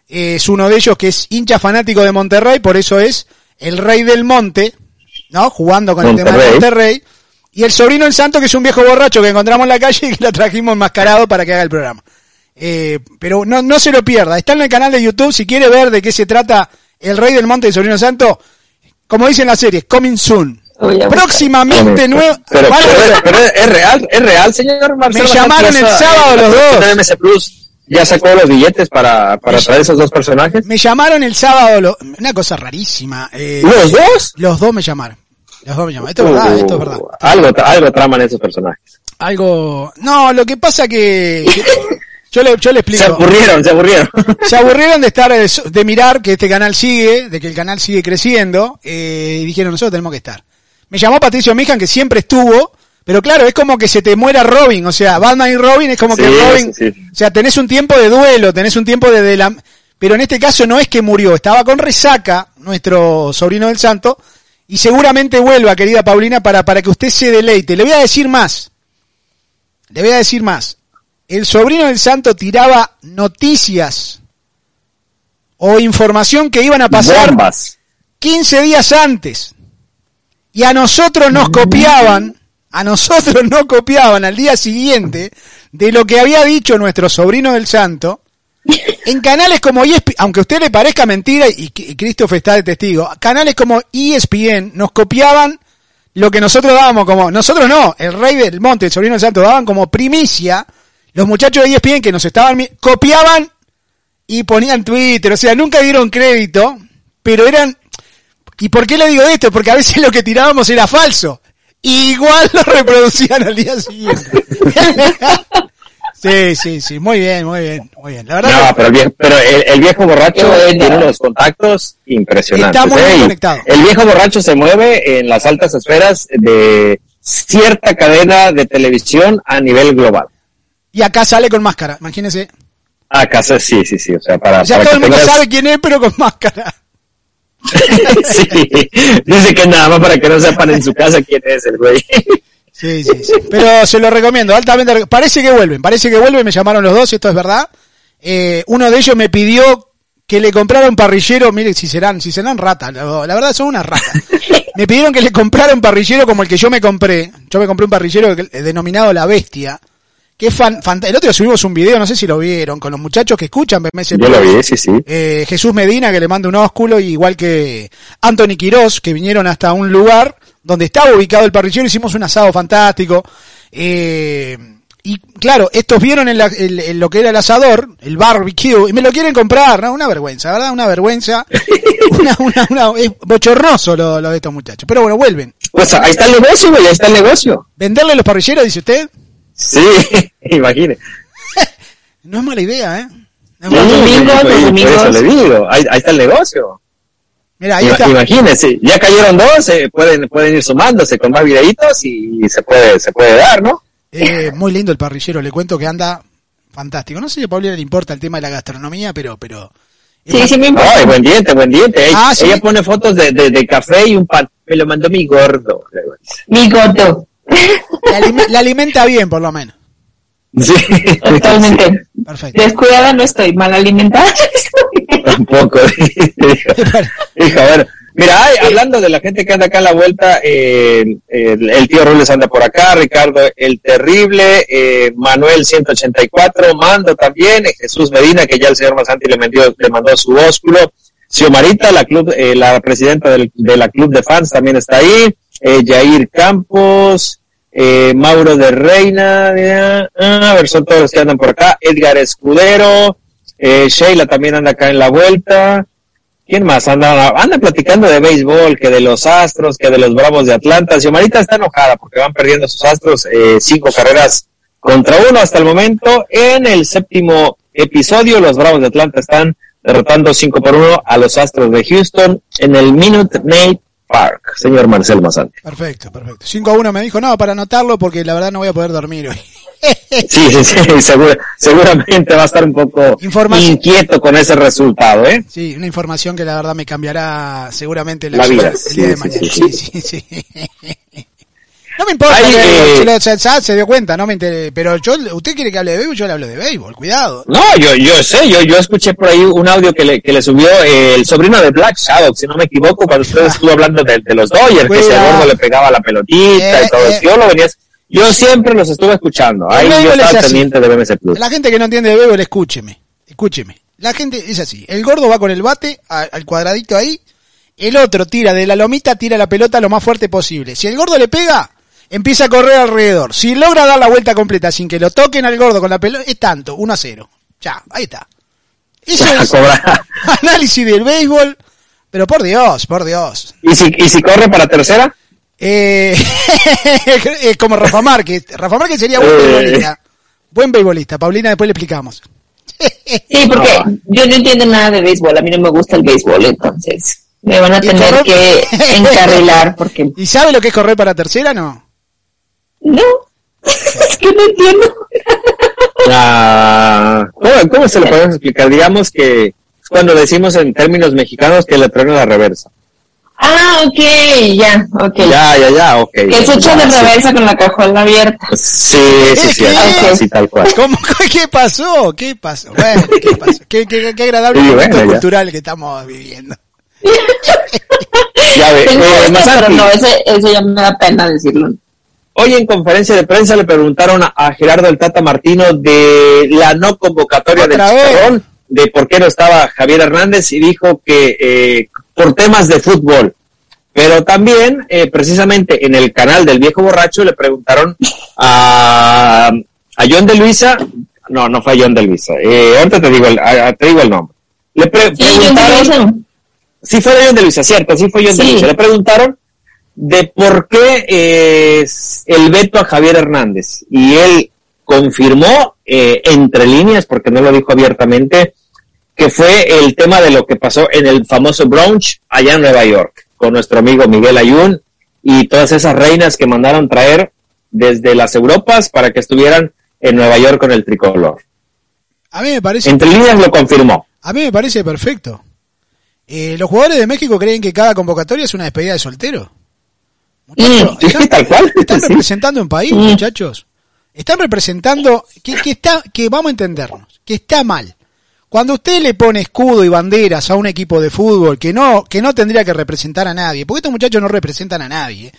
eh, es uno de ellos que es hincha fanático de Monterrey, por eso es el rey del monte, ¿no? Jugando con el tema de Monterrey. Y el sobrino del santo, que es un viejo borracho que encontramos en la calle y que lo trajimos enmascarado para que haga el programa. Eh, pero no, no se lo pierda. Está en el canal de YouTube. Si quiere ver de qué se trata El Rey del Monte y el Sobrino Santo, como dice en la serie, coming soon. Próximamente nuevo. Pero, pero- es real, es real, señor Marcelo. Me llamaron el sábado los dos. MS Plus ya sacó los billetes para, para traer esos dos personajes. me llamaron el sábado, lo- una cosa rarísima. eh, ¿Los dos? Los dos me llamaron. Los dos me llamaron. Esto es verdad, esto es verdad. Uh, algo, algo traman esos personajes. Algo. No, lo que pasa que. yo, le, yo le explico. Se aburrieron, se aburrieron. se aburrieron de estar de mirar que este canal sigue, de que el canal sigue creciendo, eh, y dijeron nosotros tenemos que estar. Me llamó Patricio Mijan, que siempre estuvo, pero claro, es como que se te muera Robin, o sea, Batman y Robin es como que Robin, sí, sí. o sea, tenés un tiempo de duelo, tenés un tiempo de, de la, pero en este caso no es que murió, estaba con resaca, nuestro sobrino del santo, y seguramente vuelva, querida Paulina, para, para que usted se deleite. Le voy a decir más, le voy a decir más. El sobrino del santo tiraba noticias o información que iban a pasar Bombas. 15 días antes. Y a nosotros nos copiaban, a nosotros nos copiaban al día siguiente de lo que había dicho nuestro sobrino del santo en canales como ESPN, aunque a usted le parezca mentira y, y Christopher está de testigo, canales como ESPN nos copiaban lo que nosotros dábamos como, nosotros no, el rey del monte, el sobrino del santo, daban como primicia, los muchachos de ESPN que nos estaban, copiaban y ponían Twitter, o sea, nunca dieron crédito, pero eran, ¿y por qué le digo esto? Porque a veces lo que tirábamos era falso. Igual lo reproducían al día siguiente. sí, sí, sí, muy bien, muy bien, muy bien. La verdad No, que- pero el viejo, pero el, el viejo borracho tiene unos contactos impresionantes. Está muy bien ¿eh? Conectado. El viejo borracho se mueve en las altas esferas de cierta cadena de televisión a nivel global. y acá sale con máscara, imagínense. Acá sí, sí, sí, o sea, para, Ya para todo que el mundo tengas- sabe quién es, pero con máscara. sí, dice que nada más para que no sepan en su casa quién es el güey. Sí, sí, sí. Pero se lo recomiendo, altamente. re- Parece que vuelven, parece que vuelven, me llamaron los dos, esto es verdad. Eh, uno de ellos me pidió que le comprara un parrillero, mire si serán, si serán ratas, la, verdad son unas ratas. Me pidieron que le comprara un parrillero como el que yo me compré. Yo me compré un parrillero eh, denominado La Bestia. Que es fan, fant- el otro día subimos un video, no sé si lo vieron, con los muchachos que escuchan BMS Yo lo vi, sí, sí. eh, Jesús Medina, que le manda un ósculo, y igual que Anthony Quirós, que vinieron hasta un lugar donde estaba ubicado el parrillero, hicimos un asado fantástico. Eh, y claro, estos vieron en, la- el- en lo que era el asador, el barbecue, y me lo quieren comprar, ¿no? Una vergüenza, ¿verdad? Una vergüenza. Una, una, una- es bochornoso lo, lo de estos muchachos. Pero bueno, vuelven. Pues ahí está el negocio, güey, ahí está el negocio. ¿Venderle los parrilleros, dice usted? Sí, imagine. No es mala idea, ¿eh? No es Sí, domingos, por- eso le digo, ahí, ahí está el negocio. Mira, ahí está. Imagínense, ya cayeron dos, eh, pueden, pueden ir sumándose con más videitos y se puede, se puede dar, ¿no? Eh, muy lindo el parrillero, le cuento que anda fantástico. No sé si a Paulina le importa el tema de la gastronomía, pero, pero. Sí, sí me importa. Ay, buen diente, buen diente. Ah, sí. Ella pone fotos de, de, de café y un pan. Me lo mandó mi gordo. Mi goto. La, alime- la alimenta bien, por lo menos. Sí. Totalmente. Perfecto. Descuidada no estoy, mal alimentada. Tampoco. Hija, a ver, Mira, hay- hablando de la gente que anda acá en la vuelta, eh, el, el tío Robles anda por acá, Ricardo el Terrible, eh, Manuel 184, Mando también, eh, Jesús Medina, que ya el señor Masanti le, mandó, le mandó su ósculo, Xiomarita, la, club, eh, la presidenta del, de la club de fans, también está ahí, eh, Jair Campos, eh, Mauro de Reina, eh, ah, a ver, son todos los que andan por acá, Edgar Escudero, eh, Sheila también anda acá en la vuelta, ¿Quién más? Anda, anda platicando de béisbol, que de los Astros, que de los Bravos de Atlanta. Xiomarita está enojada porque van perdiendo sus Astros eh, cinco carreras contra uno hasta el momento. En el séptimo episodio, los Bravos de Atlanta están derrotando cinco por uno a los Astros de Houston en el Minute Maid Park. Señor Marcel Mazante. Perfecto, perfecto. 5 a 1 me dijo, no, para anotarlo porque la verdad no voy a poder dormir hoy. Sí, sí, sí, segura- seguramente va a estar un poco inquieto con ese resultado, ¿eh? Sí, una información que la verdad me cambiará seguramente la, La vida, el día de mañana. sí, Sí, sí. No me importa, Ay, que- eh, se dio cuenta, no me interesa. Pero yo, usted quiere que hable de béisbol, yo le hablo de béisbol, cuidado. No, yo, yo sé, yo, yo escuché por ahí un audio que le, que le subió eh, el sobrino de Black Shadow, si no me equivoco, cuando usted estuvo hablando de, de los Dodgers, que ese gordo le pegaba la pelotita Eh, y todo eh. eso. Yo lo venía, yo siempre los estuve escuchando. Ahí yo estaba pendiente de BMC Plus. La gente que no entiende de béisbol, escúcheme, escúcheme. La gente es así. El gordo va con el bate a- al cuadradito ahí, el otro tira de la lomita, tira la pelota lo más fuerte posible. Si el gordo le pega, empieza a correr alrededor. Si logra dar la vuelta completa sin que lo toquen al gordo con la pelota, es tanto, 1 a 0. Ya, ahí está. Eso A es análisis del béisbol, pero por Dios, por Dios. ¿Y si, ¿Y si corre para tercera? Eh, es como Rafa Márquez. Rafa Márquez sería buen Eh. beisbolista. Buen beisbolista. Paulina, después le explicamos. Sí, porque No. yo no entiendo nada de béisbol, a mí no me gusta el béisbol, entonces me van a tener correr- que encarrilar porque ¿Y sabe lo que es correr para tercera? No. No, es que no entiendo. Ah, ¿cómo, ¿Cómo se lo podemos explicar? Digamos que es cuando decimos en términos mexicanos que le truena la reversa. Ah, ok, ya, ok. Ya, ya, ya, ok. Que se echa de sí. reversa con la cajuela abierta. Sí, sí, sí, ¿Qué? así, tal cual. ¿Cómo? ¿Qué pasó? ¿Qué pasó? Bueno, ¿qué pasó? Qué, qué- qué agradable Sí, momento bueno, ya. cultural que estamos viviendo. Ya ve, eh, Masanti, pero no, ese, eso ya me da pena decirlo. Hoy en conferencia de prensa le preguntaron a, Gerardo el Tata Martino de la no convocatoria del. Chicharrón, de por qué no estaba Javier Hernández y dijo que eh, por temas de fútbol. Pero también, eh, precisamente en el canal del viejo borracho, le preguntaron a, a John de Luisa, no, no fue John de Luisa, eh, ahorita te digo el, a- te digo el nombre. Le pre- Sí, preguntaron. Sí fue John de Luisa, cierto, sí fue John de. Luisa. Le preguntaron de por qué eh, es el veto a Javier Hernández. Y él confirmó, eh, entre líneas, porque no lo dijo abiertamente, que fue el tema de lo que pasó en el famoso brunch allá en Nueva York, con nuestro amigo Miguel Ayun y todas esas reinas que mandaron traer desde las Europas para que estuvieran en Nueva York con el tricolor. A mí me parece, Entre líneas lo confirmó. a mí me parece perfecto. Eh, los jugadores de México creen que cada convocatoria es una despedida de soltero. Muchachos, Sí, están, tal cual. están Sí. representando un país, Mm. muchachos. Están representando que, que está, que vamos a entendernos, que está mal. Cuando usted le pone escudo y banderas a un equipo de fútbol que no, que no tendría que representar a nadie, porque estos muchachos no representan a nadie,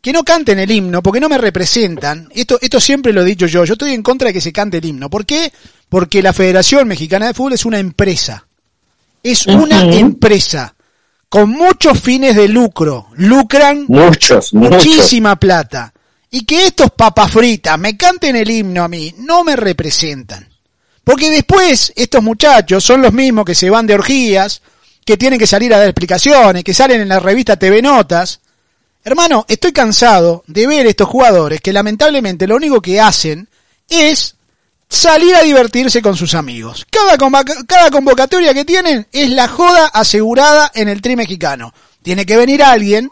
que no canten el himno porque no me representan. Esto, esto siempre lo he dicho yo. Yo estoy en contra de que se cante el himno. ¿Por qué? Porque la Federación Mexicana de Fútbol es una empresa. Es una empresa con muchos fines de lucro. Lucran Muchos, muchos. muchísima plata. Y que estos papas fritas me canten el himno a mí, no me representan. Porque después estos muchachos son los mismos que se van de orgías, que tienen que salir a dar explicaciones, que salen en la revista TV Notas. Hermano, estoy cansado de ver estos jugadores que lamentablemente lo único que hacen es salir a divertirse con sus amigos. Cada, cada convocatoria que tienen es la joda asegurada en el tri mexicano. Tiene que venir alguien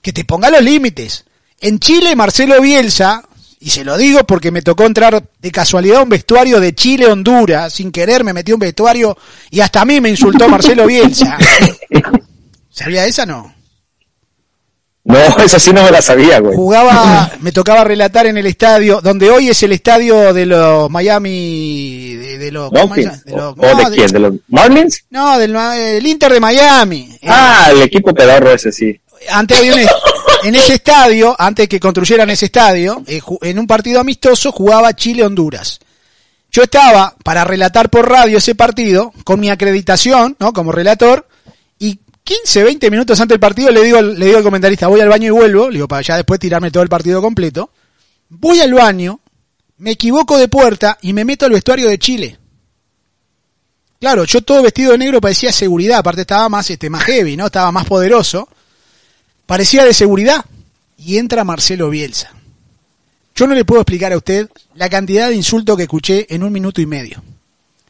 que te ponga los límites. En Chile, Marcelo Bielsa, y se lo digo porque me tocó entrar de casualidad a un vestuario de Chile-Honduras, sin querer me metí a un vestuario y hasta a mí me insultó Marcelo Bielsa. ¿Sabía esa no? No, eso sí no me la sabía, güey. Jugaba, me tocaba relatar en el estadio, donde hoy es el estadio de los Miami, de, de los, ¿cómo? De los- ¿O no, de quién? ¿De los Marlins? no, del el Inter de Miami. Ah, el equipo pedorro ese, sí. antes había un, en ese estadio, antes que construyeran ese estadio, eh, en un partido amistoso jugaba Chile-Honduras. Yo estaba para relatar por radio ese partido con mi acreditación, ¿no? Como relator 15, 20 minutos antes del partido le digo, al- le digo al comentarista, voy al baño y vuelvo, le digo para ya después tirarme todo el partido completo. Voy al baño, me equivoco de puerta y me meto al vestuario de Chile. Claro, yo todo vestido de negro parecía seguridad, aparte estaba más este más heavy, ¿no? Estaba más poderoso parecía de seguridad. Y entra Marcelo Bielsa. Yo no le puedo explicar a usted la cantidad de insultos que escuché en un minuto y medio.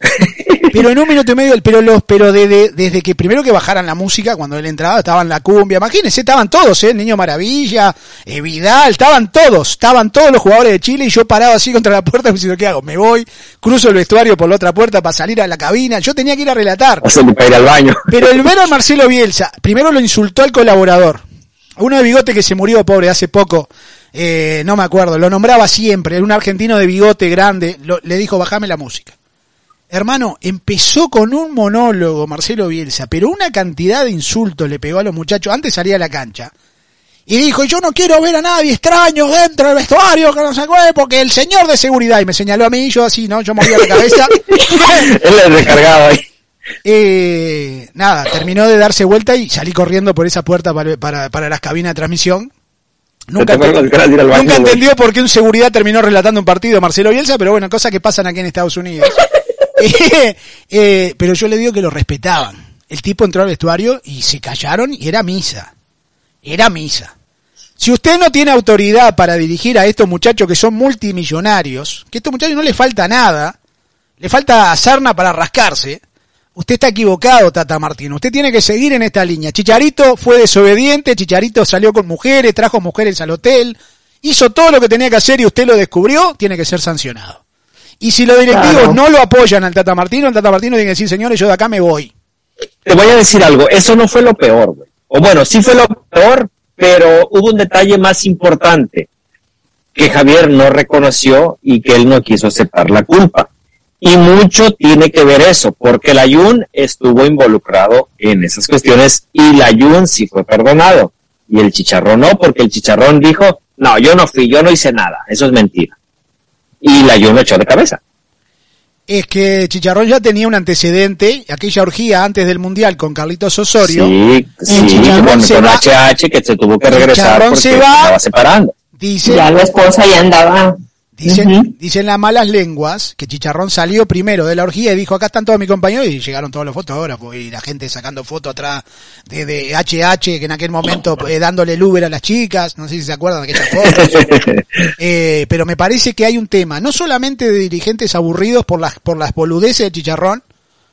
Pero en un minuto y medio, pero los, pero de- de- desde que primero que bajaran la música, cuando él entraba, estaban la cumbia, imagínense, estaban todos, eh, Niño Maravilla, eh, Vidal, estaban todos, estaban todos los jugadores de Chile y yo parado así contra la puerta diciendo, ¿qué hago? Me voy, cruzo el vestuario por la otra puerta para salir a la cabina, yo tenía que ir a relatar. Para ir al baño. Pero el ver a Marcelo Bielsa, primero lo insultó al colaborador. Uno de bigote que se murió, pobre, hace poco. eh, no me acuerdo, lo nombraba siempre. Era un argentino de bigote grande. lo- le dijo, bajame la música. Hermano, empezó con un monólogo Marcelo Bielsa, pero una cantidad de insultos le pegó a los muchachos. Antes salía a la cancha. Y dijo, yo no quiero ver a nadie extraño dentro del vestuario, que no sé qué, porque el señor de seguridad, y me señaló a mí, y yo así, ¿no? Yo movía la cabeza. Él es recargado ahí. Eh, nada, terminó de darse vuelta y salí corriendo por esa puerta para, para, para las cabinas de transmisión. Nunca, baño, nunca entendió por qué un seguridad terminó relatando un partido Marcelo Bielsa, pero bueno, cosas que pasan aquí en Estados Unidos. Eh, pero yo le digo que lo respetaban. El tipo entró al vestuario y se callaron y era misa. Era misa. Si usted no tiene autoridad para dirigir a estos muchachos que son multimillonarios, que a estos muchachos no les falta nada, le falta sarna para rascarse, usted está equivocado, Tata Martino. Usted tiene que seguir en esta línea. Chicharito fue desobediente, Chicharito salió con mujeres, trajo mujeres al hotel, hizo todo lo que tenía que hacer y usted lo descubrió, tiene que ser sancionado. Y si los directivos Claro. no lo apoyan al Tata Martino, el Tata Martino tiene que decir, señores, yo de acá me voy. Te voy a decir algo, eso no fue lo peor, güey. O bueno, sí fue lo peor, pero hubo un detalle más importante que Javier no reconoció y que él no quiso aceptar la culpa. Y mucho tiene que ver eso, porque el Ayun estuvo involucrado en esas cuestiones y el Ayun sí fue perdonado. Y el Chicharrón no, porque el Chicharrón dijo, no, yo no fui, yo no hice nada, eso es mentira. Y el Ayun lo echó de cabeza. Es que Chicharrón ya tenía un antecedente, aquella orgía antes del Mundial con Carlitos Osorio. Sí, sí, Chicharrón con, se con va- HH que se tuvo que regresar Chicharrón porque se se va. estaba separando. Dice, Ya la esposa ya andaba. Dicen, dicen las malas lenguas que Chicharrón salió primero de la orgía y dijo, acá están todos mis compañeros, y llegaron todos los fotógrafos y la gente sacando fotos atrás de, de HH, que en aquel momento eh, dándole el Uber a las chicas, no sé si se acuerdan de aquellas fotos. Eh, pero me parece que hay un tema, no solamente de dirigentes aburridos por las, por las boludeces de Chicharrón,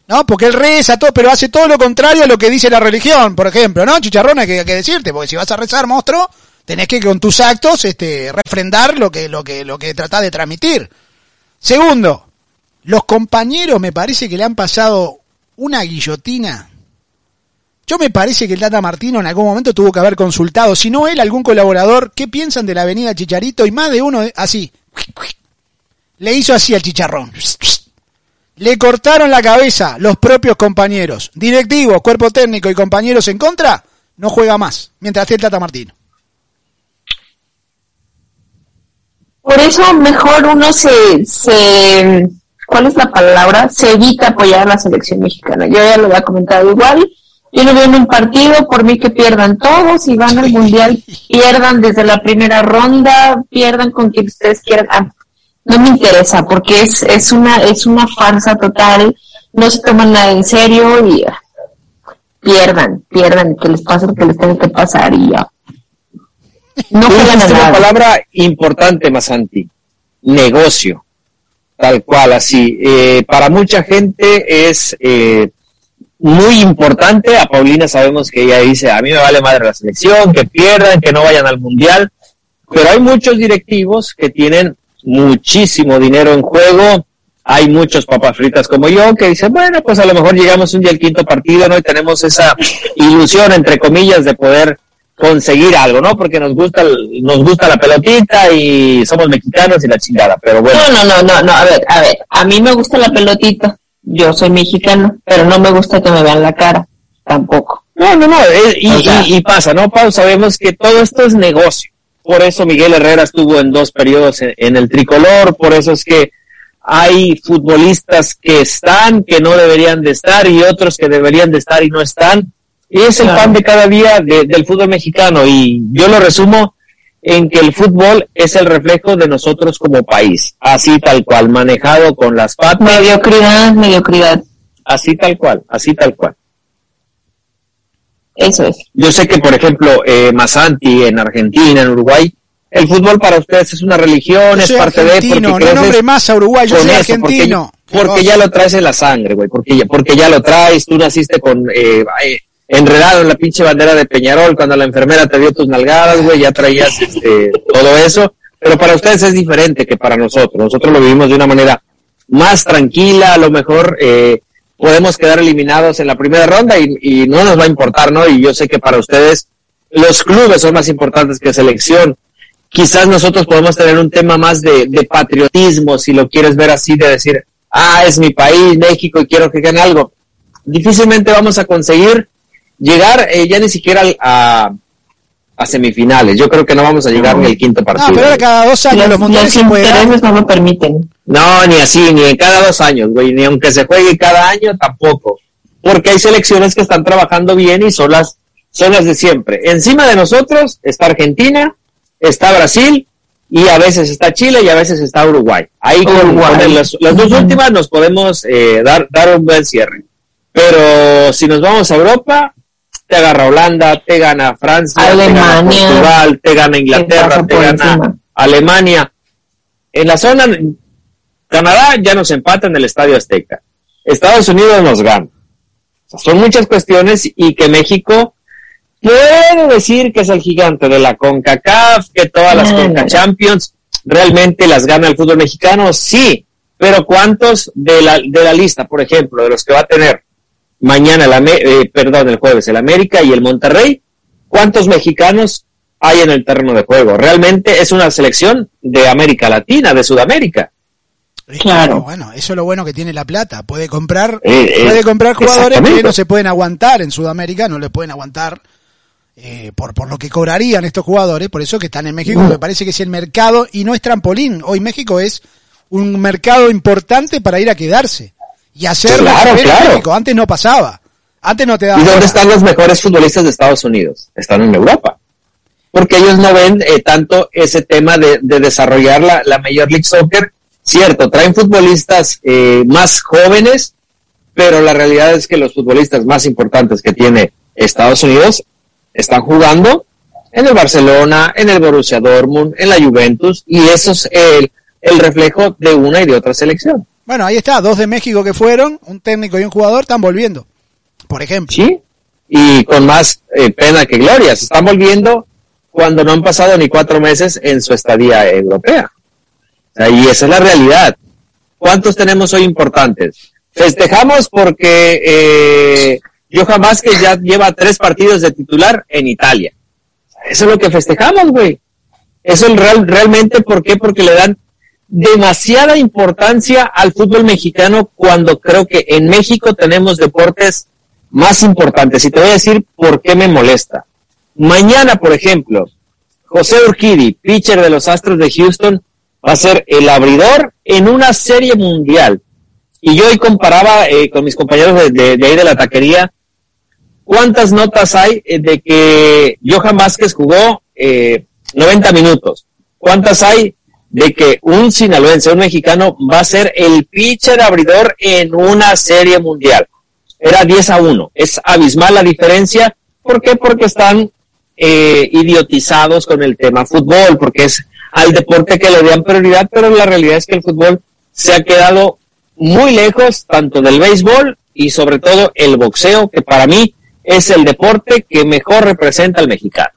¿no? Porque él reza todo, pero hace todo lo contrario a lo que dice la religión, por ejemplo, ¿no? Chicharrón hay que, hay que decirte, porque si vas a rezar, monstruo, tenés que con tus actos, este, refrendar lo que, lo que, lo que tratás de transmitir. Segundo, los compañeros me parece que le han pasado una guillotina. Yo me parece que el Tata Martino en algún momento tuvo que haber consultado, si no él, algún colaborador, qué piensan de la avenida Chicharito y más de uno de- así. Le hizo así al chicharrón. Le cortaron la cabeza los propios compañeros. Directivos, cuerpo técnico y compañeros en contra, no juega más. Mientras esté el Tata Martino. Por eso mejor uno se, se, ¿cuál es la palabra? Se evita apoyar a la selección mexicana. Yo ya lo había comentado igual. Yo no veo en un partido, por mí que pierdan todos y van al mundial, pierdan desde la primera ronda, pierdan con quien ustedes quieran. Ah, no me interesa porque es, es una, es una farsa total, no se toman nada en serio y ah, pierdan, pierdan, que les pase lo que les tenga que pasar y ya. No juegan a una palabra importante, Masanti. Negocio. Tal cual, así. Eh, para mucha gente es eh, muy importante. A Paulina sabemos que ella dice, a mí me vale madre la selección, que pierdan, que no vayan al mundial. Pero hay muchos directivos que tienen muchísimo dinero en juego. Hay muchos papas fritas como yo que dicen, bueno, pues a lo mejor llegamos un día al quinto partido, ¿no? Y tenemos esa ilusión, entre comillas, de poder conseguir algo, ¿no? Porque nos gusta, nos gusta la pelotita y somos mexicanos y la chingada, pero bueno. No, no, no, no, no, a ver, a ver, a mí me gusta la pelotita, yo soy mexicano, pero no me gusta que me vean la cara, tampoco. No, no, no, y, O sea- y- y pasa, ¿no, Pau? Sabemos que todo esto es negocio. Por eso Miguel Herrera estuvo en dos periodos en, en el tricolor, por eso es que hay futbolistas que están, que no deberían de estar, y otros que deberían de estar y no están. Y es el pan de cada día de- del fútbol mexicano, y yo lo resumo en que el fútbol es el reflejo de nosotros como país, así tal cual, manejado con las patas, Mediocridad, mediocridad, así tal cual, así tal cual. eso es. Yo sé que, por ejemplo, eh, Masanti en Argentina, en Uruguay, el fútbol para ustedes es una religión, Yo es parte de porque no nombre más a Uruguay, yo soy eso, argentino. Porque, porque ya lo traes en la sangre, güey, porque ya, porque ya lo traes, tú naciste con eh, eh, enredado en la pinche bandera de Peñarol cuando la enfermera te dio tus nalgadas, güey, ya traías este, todo eso, pero para ustedes es diferente que para nosotros. Nosotros lo vivimos de una manera más tranquila, a lo mejor eh, podemos quedar eliminados en la primera ronda y, no nos va a importar, ¿no? Y yo sé que para ustedes los clubes son más importantes que selección. Quizás nosotros podemos tener un tema más de, de patriotismo, si lo quieres ver así, de decir, ah, es mi país, México, y quiero que gane algo. Difícilmente vamos a conseguir llegar eh, ya ni siquiera al- a, a semifinales. Yo creo que no vamos a llegar ni al quinto No, partido. pero ahora cada dos años Los, los mundiales se juegan. no lo permiten. No, ni así, ni en cada dos años, güey, ni aunque se juegue cada año tampoco. Porque hay selecciones que están trabajando bien y son las, son las de siempre. Encima de nosotros está Argentina, está Brasil y a veces está Chile y a veces está Uruguay. Ahí Uruguay. con las, las dos últimas nos podemos eh, dar, dar un buen cierre. Pero si nos vamos a Europa, te agarra Holanda, te gana Francia, te gana Alemania. Portugal, te gana Inglaterra, te gana encima. Alemania. En la zona, Canadá ya nos empata en el Estadio Azteca. Estados Unidos nos gana. O sea, son muchas cuestiones y que México puede decir que es el gigante de la CONCACAF, que todas las No, no, CONCA no. Champions realmente las gana el fútbol mexicano, sí, pero ¿cuántos de la, de la lista, por ejemplo, de los que va a tener mañana, el, Ame- eh, perdón, el jueves, el América y el Monterrey, cuántos mexicanos hay en el terreno de juego? Realmente es una selección de América Latina, de Sudamérica. Claro. Bueno, eso es lo bueno que tiene la plata. Puede comprar, Eh, eh, puede comprar jugadores que no se pueden aguantar en Sudamérica, no les pueden aguantar eh, por, por lo que cobrarían estos jugadores. Por eso que están en México, Mm. me parece que es el mercado y no es trampolín. Hoy México es un mercado importante para ir a quedarse y hacer Claro, claro. Antes no pasaba. Antes no te ¿Y daban. dónde están los mejores futbolistas de Estados Unidos? Están en Europa. Porque ellos no ven eh, tanto ese tema de, de desarrollar la, la Major League Soccer. Cierto, traen futbolistas eh, más jóvenes, pero la realidad es que los futbolistas más importantes que tiene Estados Unidos están jugando en el Barcelona, en el Borussia Dortmund, en la Juventus, y eso es el, el reflejo de una y de otra selección. Bueno, ahí está, dos de México que fueron, un técnico y un jugador están volviendo. Por ejemplo. ¿sí? Y con más eh, pena que gloria. Se están volviendo cuando no han pasado ni cuatro meses en su estadía europea. Y esa es la realidad. ¿Cuántos tenemos hoy importantes? Festejamos porque eh, Johan Vázquez ya lleva tres partidos de titular en Italia. Eso es lo que festejamos, güey. Eso es real, realmente, ¿por qué? Porque le dan demasiada importancia al fútbol mexicano cuando creo que en México tenemos deportes más importantes. Y te voy a decir por qué me molesta. Mañana, por ejemplo, José Urquidi, pitcher de los Astros de Houston, va a ser el abridor en una serie mundial. Y yo hoy comparaba eh, con mis compañeros de, ahí de la taquería, ¿cuántas notas hay eh, de que Johan Vázquez jugó eh, 90 minutos? ¿Cuántas hay de que un sinaloense, un mexicano, va a ser el pitcher abridor en una serie mundial? Era 10 a 1. Es abismal la diferencia. ¿Por qué? Porque están eh, idiotizados con el tema fútbol, porque es al deporte que le dan prioridad, pero la realidad es que el fútbol se ha quedado muy lejos tanto del béisbol y sobre todo el boxeo, que para mí es el deporte que mejor representa al mexicano.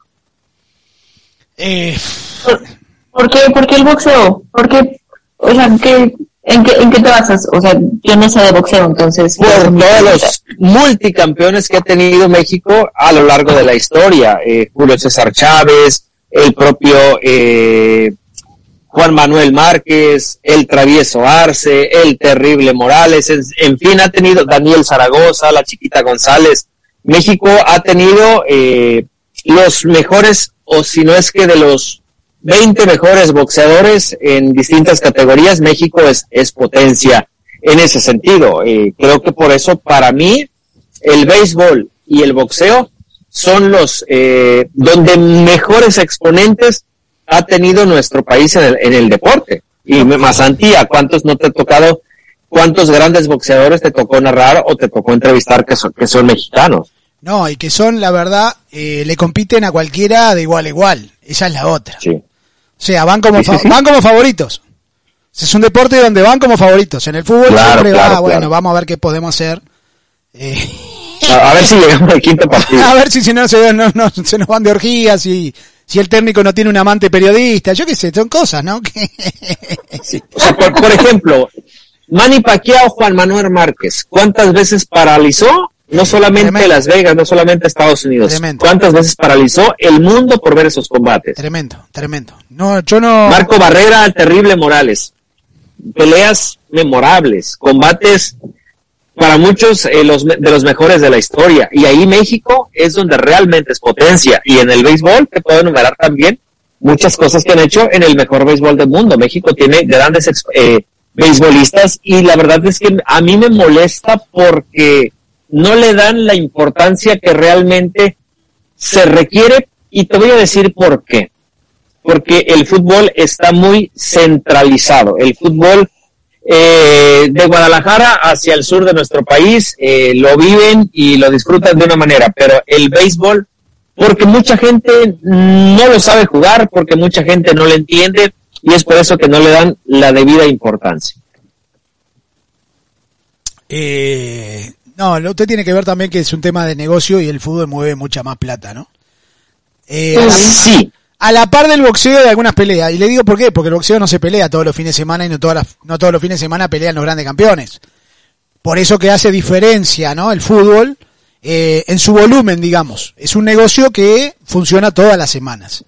Eh, ¿Por, qué, por qué el boxeo? Porque, o sea, que ¿En qué, ¿En qué te basas? O sea, yo no sé de boxeo, entonces... Por todos los multicampeones que ha tenido México a lo largo de la historia. Eh, Julio César Chávez, el propio eh, Juan Manuel Márquez, el travieso Arce, el terrible Morales, en, en fin, ha tenido Daniel Zaragoza, la chiquita González. México ha tenido eh, los mejores, o si no es que de los 20 mejores boxeadores en distintas categorías, México es, es potencia en ese sentido. Eh, creo que por eso, para mí, el béisbol y el boxeo son los eh, donde mejores exponentes ha tenido nuestro país en el, en el deporte. Y más antía, ¿cuántos no te ha tocado, cuántos grandes boxeadores te tocó narrar o te tocó entrevistar que son, que son mexicanos? No, y que son, la verdad, eh, le compiten a cualquiera de igual a igual. Esa es la otra. Sí. O sea, van como, Sí, sí, fa- sí. van como favoritos. Es un deporte donde van como favoritos. En el fútbol Claro, siempre va, claro, bueno, vamos a ver qué podemos hacer. Eh, A, a ver si llegamos al quinto partido. a ver si, si no, se, no, no- se nos van de orgías y si el técnico no tiene un amante periodista. Yo qué sé, son cosas, ¿no? Que- O sea, por, por ejemplo, Manny Pacquiao, Juan Manuel Márquez, ¿cuántas veces paralizó? No solamente Tremendo. Las Vegas, no solamente Estados Unidos. Tremendo. ¿Cuántas veces paralizó el mundo por ver esos combates? tremendo, tremendo. No, yo no. Marco Barrera, terrible Morales. Peleas memorables, combates para muchos eh, los, de los mejores de la historia. Y ahí México es donde realmente es potencia. Y en el béisbol te puedo enumerar también muchas cosas que han hecho en el mejor béisbol del mundo. México tiene grandes eh, beisbolistas y la verdad es que a mí me molesta porque no le dan la importancia que realmente se requiere y te voy a decir por qué porque el fútbol está muy centralizado. El fútbol eh, de Guadalajara hacia el sur de nuestro país eh, lo viven y lo disfrutan de una manera, pero el béisbol, porque mucha gente no lo sabe jugar, porque mucha gente no lo entiende y es por eso que no le dan la debida importancia. Eh, no, lo- usted tiene que ver también que es un tema de negocio y el fútbol mueve mucha más plata, ¿no? Eh, a, la, Sí, a la par del boxeo de algunas peleas. Y le digo por qué, porque el boxeo no se pelea todos los fines de semana y no, todas las- no todos los fines de semana pelean los grandes campeones. Por eso que hace diferencia, ¿no? El fútbol eh, en su volumen, digamos. Es un negocio que funciona todas las semanas.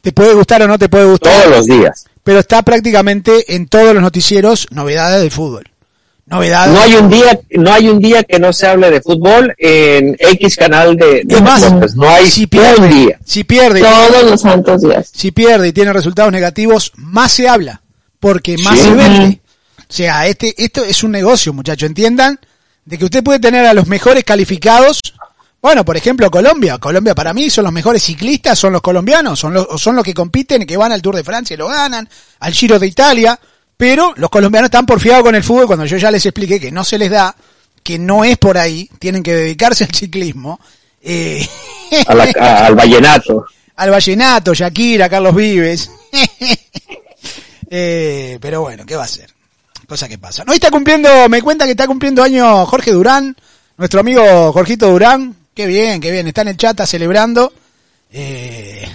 Te puede gustar o no te puede gustar todos los días. pero está prácticamente en todos los noticieros novedades del fútbol. Novedades. No hay un día, no hay un día que no se hable de fútbol en X canal de, de Es más, deportes. No hay si un día. si pierde, Todos los santos días. si pierde y tiene resultados negativos, más se habla, porque más Sí. se vende. O sea, este, esto es un negocio, muchachos. Entiendan de que usted puede tener a los mejores calificados. Bueno, por ejemplo, Colombia. Colombia para mí son los mejores ciclistas, son los colombianos, son los, son los que compiten y que van al Tour de Francia y lo ganan, al Giro de Italia. Pero los colombianos están porfiados con el fútbol cuando yo ya les expliqué que no se les da, que no es por ahí, tienen que dedicarse al ciclismo. Eh, A la- a- al vallenato. al Vallenato, Shakira, Carlos Vives. Eh, pero bueno, ¿qué va a ser? Cosa que pasa. Hoy está cumpliendo, me cuenta que está cumpliendo año Jorge Durán, nuestro amigo Jorgito Durán. Qué bien, qué bien, está en el chat, está celebrando. Eh,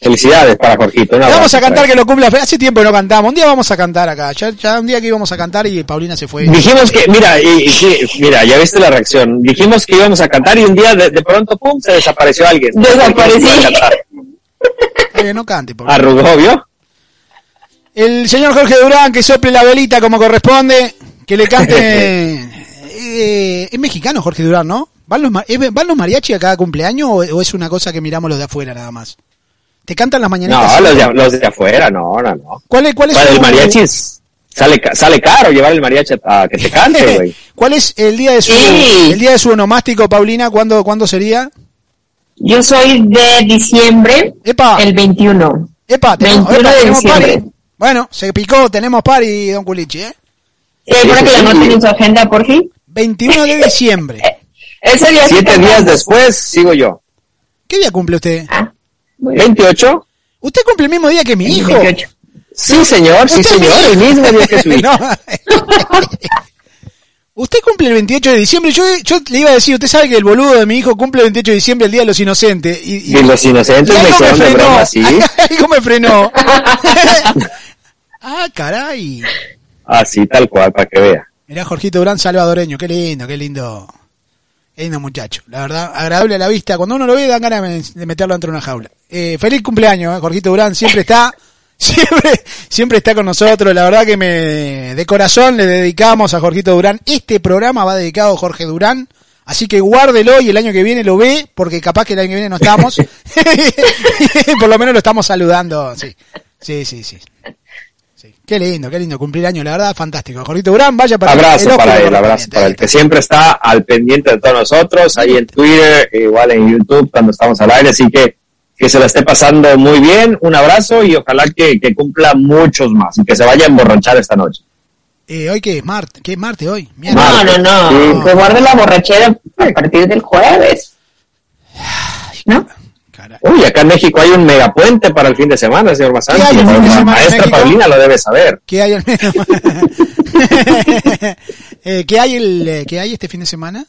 Felicidades para Jorgito. vamos a cantar que lo cumpla. Hace tiempo que no cantamos. Un día vamos a cantar acá. Ya, ya un día que íbamos a cantar y Paulina se fue. Dijimos que, mira, y- mira, ya viste la reacción. Dijimos que íbamos a cantar y un día de, de pronto, pum, se desapareció alguien. Cantar. Eh, no cante, por favor. Arrugó, ¿vio? El señor Jorge Durán que sople la velita como corresponde, que le cante. eh, es mexicano Jorge Durán, ¿no? ¿Van los, ma- ¿Van los mariachi a cada cumpleaños o, o es una cosa que miramos los de afuera nada más? ¿Te cantan las mañanitas? No, los de, los de afuera, no, no, no. ¿Cuál es, cuál es Para el mariachi es- sale, sale caro llevar el mariachi a que te cante, güey. ¿Cuál es el día de su Sí. el día de su onomástico, Paulina? ¿Cuándo, ¿cuándo sería? Yo soy de diciembre, Epa, el 21. epa, tenemos, 21 epa, de tenemos diciembre. party. Bueno, se picó, tenemos party, don Culichi, ¿eh? Sí, sí, que la anoten en su agenda, por fin. 21 de diciembre. Ese día sí Siete días después sigo yo. ¿Qué día cumple usted? Ah. 28. Usted cumple el mismo día que mi hijo. 28. Sí, señor, sí, señor. El mismo día que su hijo. Usted cumple el 28 de diciembre. Yo, yo le iba a decir, usted sabe que el boludo de mi hijo cumple el 28 de diciembre, el Día de los Inocentes. Y, y- Y los inocentes y me algo frenó. broma, sí. algo me frenó. ah, caray. Así, tal cual, para que vea. Mirá, Jorgito Durán salvadoreño, qué lindo, qué lindo. Qué lindo muchacho, la verdad, agradable a la vista. Cuando uno lo ve, dan ganas de- de meterlo dentro de una jaula. Eh, feliz cumpleaños, eh, Jorgito Durán, siempre está, siempre, siempre está con nosotros. La verdad que me, de corazón le dedicamos a Jorgito Durán. Este programa va dedicado a Jorge Durán. Así que guárdelo y el año que viene lo ve, porque capaz que el año que viene no estamos. Por lo menos lo estamos saludando, sí. Sí, sí, sí. Qué lindo, qué lindo cumplir año, la verdad, fantástico. Jorgito Durán, vaya para Abrazo el para ósculo él, abrazo para él, que siempre está al pendiente de todos nosotros, ahí en Twitter, igual en YouTube cuando estamos al aire, así que que se la esté pasando muy bien, un abrazo y ojalá que, que cumpla muchos más y que se vaya a emborrachar esta noche. Eh, ¿Hoy qué es Marte? ¿Qué es Marte hoy? No, Mierda. no, no. Sí. Que guarde la borrachera a partir del jueves. ¿No? Uy, acá en México hay un megapuente para el fin de semana, señor Masanti. ¿Qué hay el en maestra? Paulina lo debe saber. ¿Qué hay eh, ¿Qué hay el eh, qué hay este fin de semana?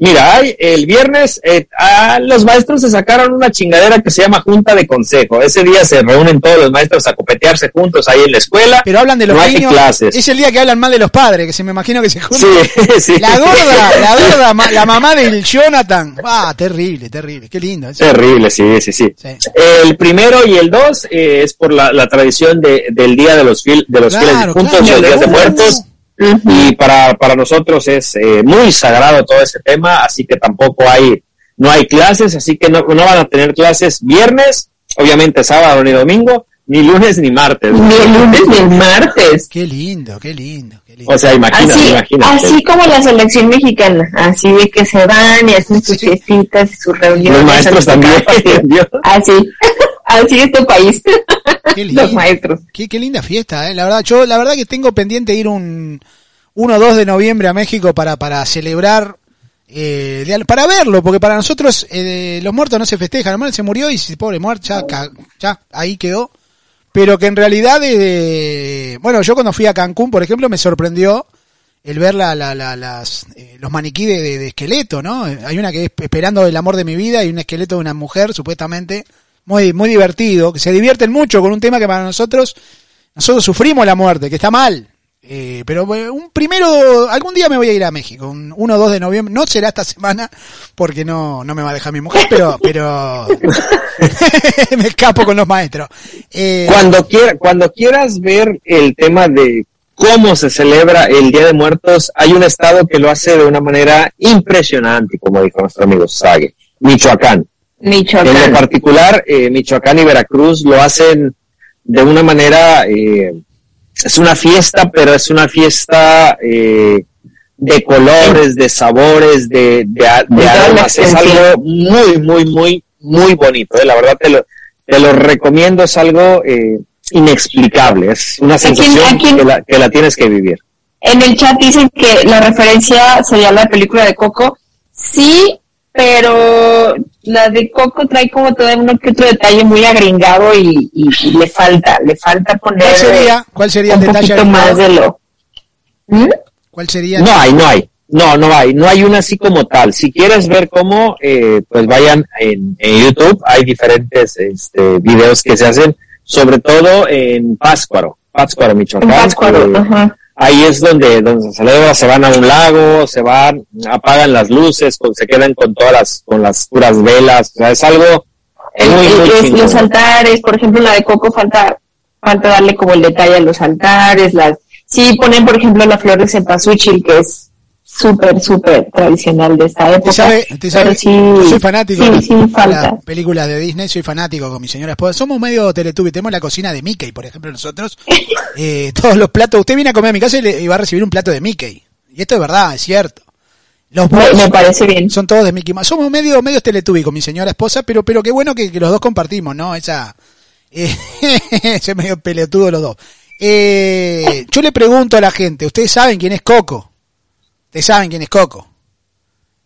Mira, hay, el viernes eh, a los maestros se sacaron una chingadera que se llama Junta de Consejo. Ese día se reúnen todos los maestros a copetearse juntos ahí en la escuela. Pero hablan de los no hay niños. clases. Es el día que hablan mal de los padres, que se me imagino que se juntan. Sí, sí. La gorda, la gorda, ma- la mamá del Jonathan. Ah, terrible, terrible. Qué lindo. eso. Terrible, sí, sí, sí. Sí. El primero y el dos eh, es por la, la tradición de, del Día de los, fil- de los Claro, fieles claro, y los días de Y para, para nosotros es eh, muy sagrado todo ese tema, así que tampoco hay, no hay clases, así que no, no van a tener clases viernes, obviamente sábado ni domingo, ni lunes ni martes. Ni el lunes ni el martes. Qué lindo, qué lindo, qué lindo. O sea, imagínate, Así, imagínate. así como la selección mexicana, así de que se van y hacen sus Sí. fiestitas y sus reuniones. los maestros también. Así, así es tu país. Qué lindo. Los maestros. Qué, qué linda fiesta, eh. La verdad, yo, la verdad que tengo pendiente ir un 1 o 2 de noviembre a México para, para celebrar, eh, de para verlo, porque para nosotros, eh, los muertos no se festejan, normal se murió y si pobre muerto, ya, ya, ahí quedó. Pero que en realidad, eh, bueno, yo cuando fui a Cancún, por ejemplo, me sorprendió el ver la, la, la- las, eh, los maniquí de, de- de esqueleto, ¿no? Hay una que es esperando el amor de mi vida y un esqueleto de una mujer, supuestamente, muy, muy divertido, que se divierten mucho con un tema que para nosotros, nosotros sufrimos la muerte, que está mal. Eh, pero eh, un primero, algún día me voy a ir a México, un 1 o 2 de noviembre, no será esta semana, porque no, no me va a dejar mi mujer, pero, pero me escapo con los maestros. Eh, Cuando, quiera, cuando quieras ver el tema de cómo se celebra el Día de Muertos, hay un estado que lo hace de una manera impresionante, como dijo nuestro amigo Sague, Michoacán. En lo Michoacán. particular, eh, Michoacán y Veracruz lo hacen de una manera, eh, es una fiesta, pero es una fiesta eh, de colores, de sabores, de, de, de aromas. Es algo muy, muy, muy, muy bonito. eh. La verdad te lo, te lo recomiendo, es algo eh, inexplicable. Es una quién- sensación a quién- que, la, que la tienes que vivir. En el chat dicen que la referencia sería la película de Coco. Sí, pero la de Coco trae como todo uno que otro detalle muy agringado y, y- y le falta, le falta poner ¿Cuál sería, cuál sería el un detalle? poquito más de lo. ¿Mm? ¿Cuál sería? No hay, no hay. No, no hay. No hay una así como tal. Si quieres ver cómo, eh, pues vayan en, en YouTube. Hay diferentes este, videos que se hacen, sobre todo en Pátzcuaro, Pátzcuaro, En Michoacán. Pátzcuaro, Eh, ajá. Ahí es donde, donde se celebra, se van a un lago, se van, apagan las luces, con- se quedan con todas las, con las puras velas. O sea, es algo El- muy, el- muy es chingón. los altares, por ejemplo, la de Coco falta, falta darle como el detalle a los altares, las, sí ponen, por ejemplo, la flor de cempasúchil, que es súper, súper tradicional de esta época. ¿Usted sabe? ¿Usted sabe? Sí, Yo soy fanático sí, de, sí, las- falta. las películas de Disney, soy fanático con mi señora esposa. Somos medio Teletubby, tenemos la cocina de Mickey, por ejemplo, nosotros. Eh, todos los platos, usted viene a comer a mi casa y, le- y va a recibir un plato de Mickey. Y esto es verdad, es cierto. Los Me, parece bien. son todos de Mickey Mouse. Somos medio, medio Teletubby con mi señora esposa, pero, pero qué bueno que, que los dos compartimos, ¿no? Esa, eh, ese medio peletudo los dos. Eh, yo le pregunto a la gente, ¿ustedes saben quién es Coco? ¿Ustedes saben quién es Coco?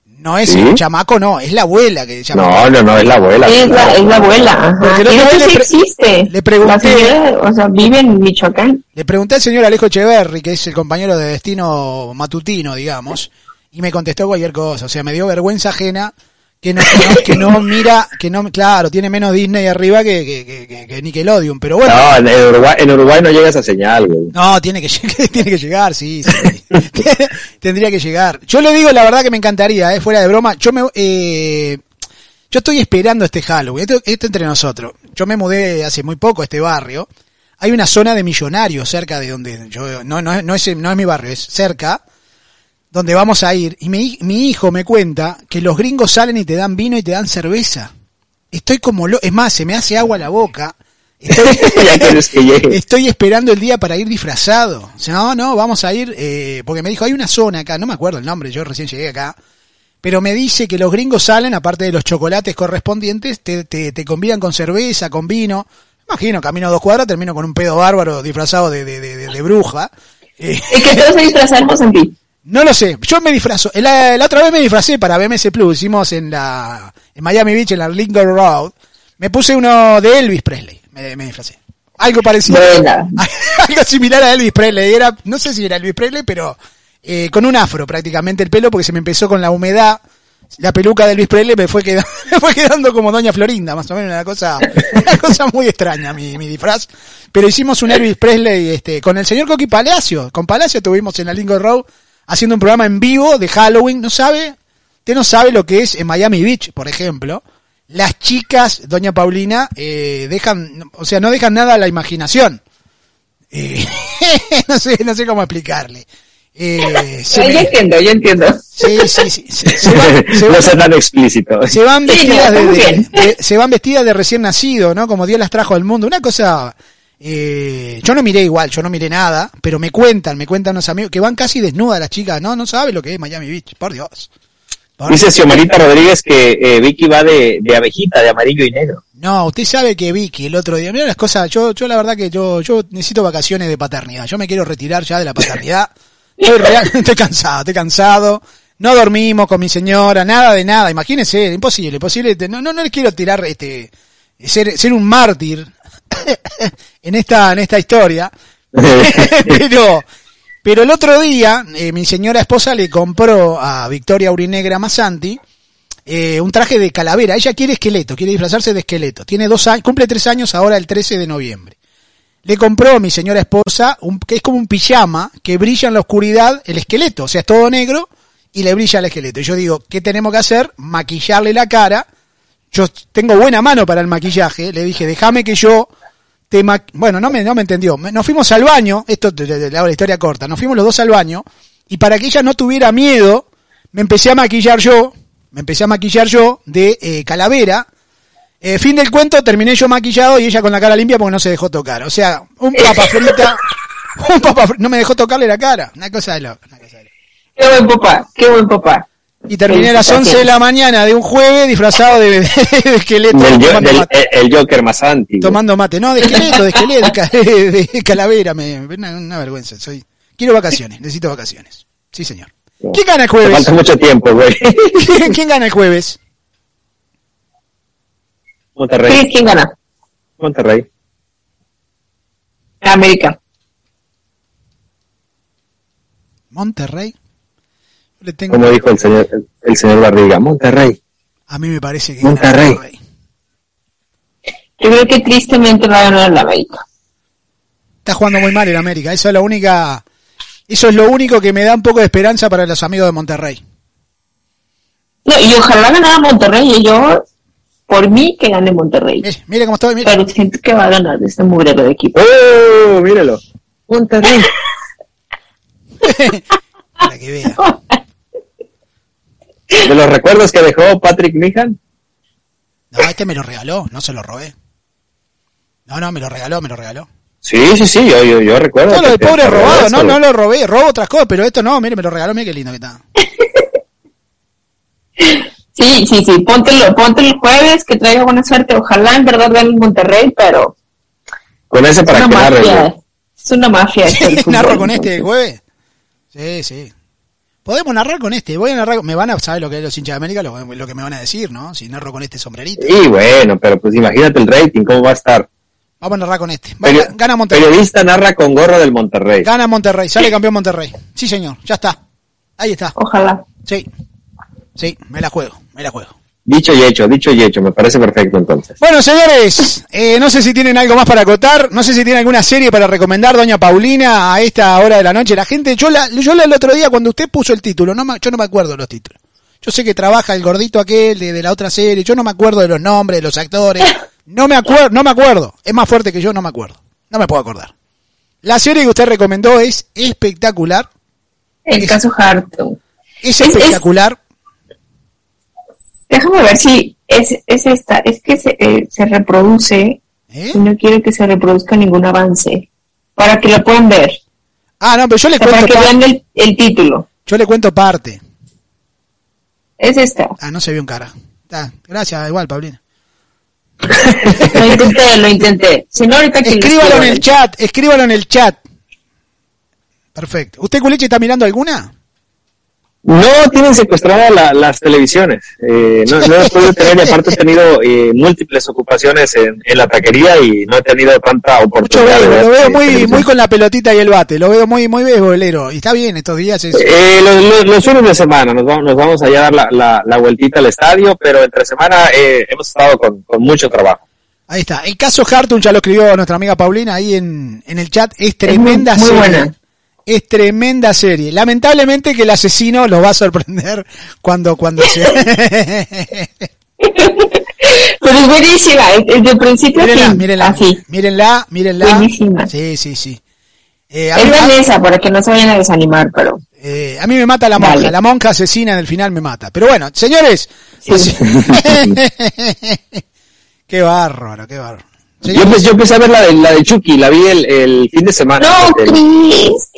No es Sí. el chamaco, no, es la abuela que se llama. No, no, no, es la abuela. Es la, es la abuela, ajá. Porque no le pre- existe. le pregunté- La señora, o sea, vive en Michoacán. Le pregunté al señor Alejo Echeverry, que es el compañero de destino matutino, digamos, y me contestó cualquier cosa. O sea, me dio vergüenza ajena que no, que no, mira, que no, claro, tiene menos Disney arriba que, que, que- que- Nickelodeon, pero bueno. No, en Uruguay, en Uruguay no llega esa señal, güey. No, tiene que, tiene que llegar, sí, sí. Tendría que llegar. Yo le digo la verdad que me encantaría, eh, fuera de broma. Yo me, eh, yo estoy esperando este Halloween. Esto, esto entre nosotros. Yo me mudé hace muy poco a este barrio. Hay una zona de millonarios cerca de donde yo, no, no, no es, no es mi barrio, es cerca, donde vamos a ir. Y mi, mi hijo me cuenta que los gringos salen y te dan vino y te dan cerveza. Estoy como lo, es más, se me hace agua la boca. Estoy. Estoy esperando el día para ir disfrazado. O sea, no, no, vamos a ir, eh, porque me dijo, hay una zona acá, no me acuerdo el nombre, yo recién llegué acá, pero me dice que los gringos salen, aparte de los chocolates correspondientes, te, te, te convidan con cerveza, con vino. Imagino, camino dos cuadras, termino con un pedo bárbaro disfrazado de, de, de, de- de bruja. Eh, Es que todos se disfrazamos en ti. No lo sé, yo me disfrazo. La, la otra vez me disfracé para BMS Plus, hicimos en la en Miami Beach, en la Lincoln Road. Me puse uno de Elvis Presley, me, me disfracé. Algo parecido. Algo similar a Elvis Presley. Era, no sé si era Elvis Presley, pero eh, con un afro prácticamente el pelo, porque se me empezó con la humedad. La peluca de Elvis Presley me fue, quedando, me fue quedando como Doña Florinda, más o menos, una cosa, una cosa muy extraña mi, mi disfraz. Pero hicimos un Elvis Presley este, con el señor Coqui Palacio. Con Palacio tuvimos en la Lincoln Road haciendo un programa en vivo de Halloween. No sabe, usted no sabe lo que es en Miami Beach, por ejemplo. Las chicas, Doña Paulina, eh, dejan, o sea, no dejan nada a la imaginación. Eh, no sé, no sé cómo explicarle. Eh, Yo me- entiendo, yo entiendo. sí, sí, sí, se, se van, se no sea tan explícito. se van Sí, vestidas no, de, de- se van vestidas de recién nacido, ¿no? Como Dios las trajo al mundo. Una cosa, eh, yo no miré igual, yo no miré nada, pero me cuentan, me cuentan unos amigos que van casi desnudas las chicas, no, no sabe lo que es Miami Beach, por Dios. Por Dice Xiomarita Rodríguez que eh, Vicky va de, de abejita, de amarillo y negro. No, usted sabe que Vicky el otro día, mira las cosas, yo, yo la verdad que yo, yo necesito vacaciones de paternidad, yo me quiero retirar ya de la paternidad, estoy, real- estoy cansado, estoy cansado, no dormimos con mi señora, nada de nada, imagínense, imposible, imposible, no, no, no le quiero tirar este, ser, ser un mártir en esta, en esta historia, pero, pero el otro día, eh, mi señora esposa le compró a Victoria Urinegra Masanti, eh, un traje de calavera. Ella quiere esqueleto, quiere disfrazarse de esqueleto. Tiene dos años, cumple tres años ahora el 13 de noviembre. Le compró a mi señora esposa un, que es como un pijama que brilla en la oscuridad el esqueleto. O sea, es todo negro y le brilla el esqueleto. Y yo digo, ¿qué tenemos que hacer? Maquillarle la cara. Yo tengo buena mano para el maquillaje. Le dije, déjame que yo te ma- bueno, no me, no me entendió. Nos fuimos al baño, esto te- te- te- le hago la historia corta, nos fuimos los dos al baño, y para que ella no tuviera miedo, me empecé a maquillar yo, me empecé a maquillar yo de eh, calavera. Eh, fin del cuento, terminé yo maquillado y ella con la cara limpia porque no se dejó tocar. O sea, un papa frita, un papa fri- no me dejó tocarle la cara. Una cosa de loco. una cosa de loco. Qué buen papá, qué buen papá. Y terminé a las 11 de la mañana de un jueves disfrazado de, de esqueleto. Del, yo- tomando del- mate. el Joker más antiguo. Tomando mate. No, de esqueleto, de esqueleto, de, ca- de calavera. Me, una, una vergüenza. Soy, quiero vacaciones, necesito vacaciones. Sí, señor. ¿Quién gana el Te jueves? falta mucho tiempo, güey. ¿Quién, quién gana el jueves? Monterrey. ¿quién gana? Monterrey. América. Monterrey. Yo Le tengo, Como dijo el señor, el, el señor Barriga. Monterrey. a mí me parece que Monterrey. Yo creo que tristemente va a ganar la América. Está jugando muy mal el América. Eso es la única, eso es lo único que me da un poco de esperanza para los amigos de Monterrey. No, y ojalá ganara Monterrey. Y yo, por mí, que gane Monterrey. Mire, mire cómo estoy, mire. Pero siento que va a ganar de este mugrero de equipo. ¡Oh! Mírelo. Monterrey. Para que vea. De los recuerdos que dejó Patrick Mihan. No, este me lo regaló, no se lo robé. No, no, me lo regaló, me lo regaló. Sí, sí, sí, yo, yo, yo recuerdo. No, lo que de te- pobre robado, no, no lo robé, robo otras cosas, pero esto no, mire, me lo regaló, mire qué lindo que está. Sí, sí, sí. Póntelo, póntelo el jueves, que traiga buena suerte. Ojalá en verdad gane el Monterrey, pero Con ese es para una que narre, mafia. Es una mafia. del ¿Narro con este jueves? Sí, sí. Podemos narrar con este, voy a narrar, con- me van a saber lo que es los hinchas de América, lo, lo que me van a decir, ¿no? Si narro con este sombrerito. Sí, bueno, pero pues imagínate el rating, cómo va a estar. Vamos a narrar con este. Va, Perio- gana Monterrey. Periodista narra con gorro del Monterrey. Gana Monterrey, sale campeón Monterrey. Sí, señor, ya está. Ahí está. Ojalá. Sí. Sí, me la juego, me la juego. Dicho y hecho, dicho y hecho, me parece perfecto entonces. Bueno, señores, eh, no sé si tienen algo más para acotar, no sé si tienen alguna serie para recomendar, doña Paulina, a esta hora de la noche. La gente, yo la, yo la el otro día cuando usted puso el título, no me- yo no me acuerdo de los títulos. Yo sé que trabaja el gordito aquel de, de la otra serie, yo no me acuerdo de los nombres, de los actores, no me acuerdo, no me acuerdo. Es más fuerte que yo, no me acuerdo. No me puedo acordar. La serie que usted recomendó es espectacular, El caso es Es- es- espectacular. Déjame ver si es, es esta. Es que se, eh, se reproduce ¿eh? y no quiero que se reproduzca ningún avance. Para que lo puedan ver. Ah, no, pero yo le O sea, para cuento, que pa- vean el, el título. yo le cuento parte. Es esta. Ah, no se vio un cara. Ah, gracias, igual, Paulina. Lo intenté, lo intenté. Si no, ahorita que lo Escríbalo en el chat, escríbalo en el chat. Perfecto. ¿Usted, Culiche, está mirando alguna? No tienen secuestradas la- las televisiones. Eh, no, no he podido tener, y aparte he tenido eh, múltiples ocupaciones en, en la taquería y no he tenido tanta Mucho oportunidad. ver, lo veo eh, muy, muy con la pelotita y el bate, lo veo muy, muy beisbolero. Y está bien estos días. Es... Eh, los, los- los fines de semana nos vamos, nos vamos allá a dar la, la, la vueltita al estadio, pero entre semana eh, hemos estado con, con mucho trabajo. Ahí está. El caso Hartung ya lo escribió nuestra amiga Paulina ahí en, en el chat. Es tremenda muy serie. buena. Es tremenda serie. Lamentablemente que el asesino los va a sorprender cuando, cuando se... Pero es buenísima. es- es de principio a mírenla, fin. mírenla, Así. mírenla, mírenla. Buenísima. Sí, sí, sí. Eh, Es danesa, para que no se vayan a desanimar, pero... eh, a mí me mata la monja, Dale. la monja asesina en el final me mata. Pero bueno, señores. pues- qué bárbaro, qué bárbaro. Yo, yo empecé a ver la de, la de Chucky, la vi el, el fin de semana. No, porque- Chris.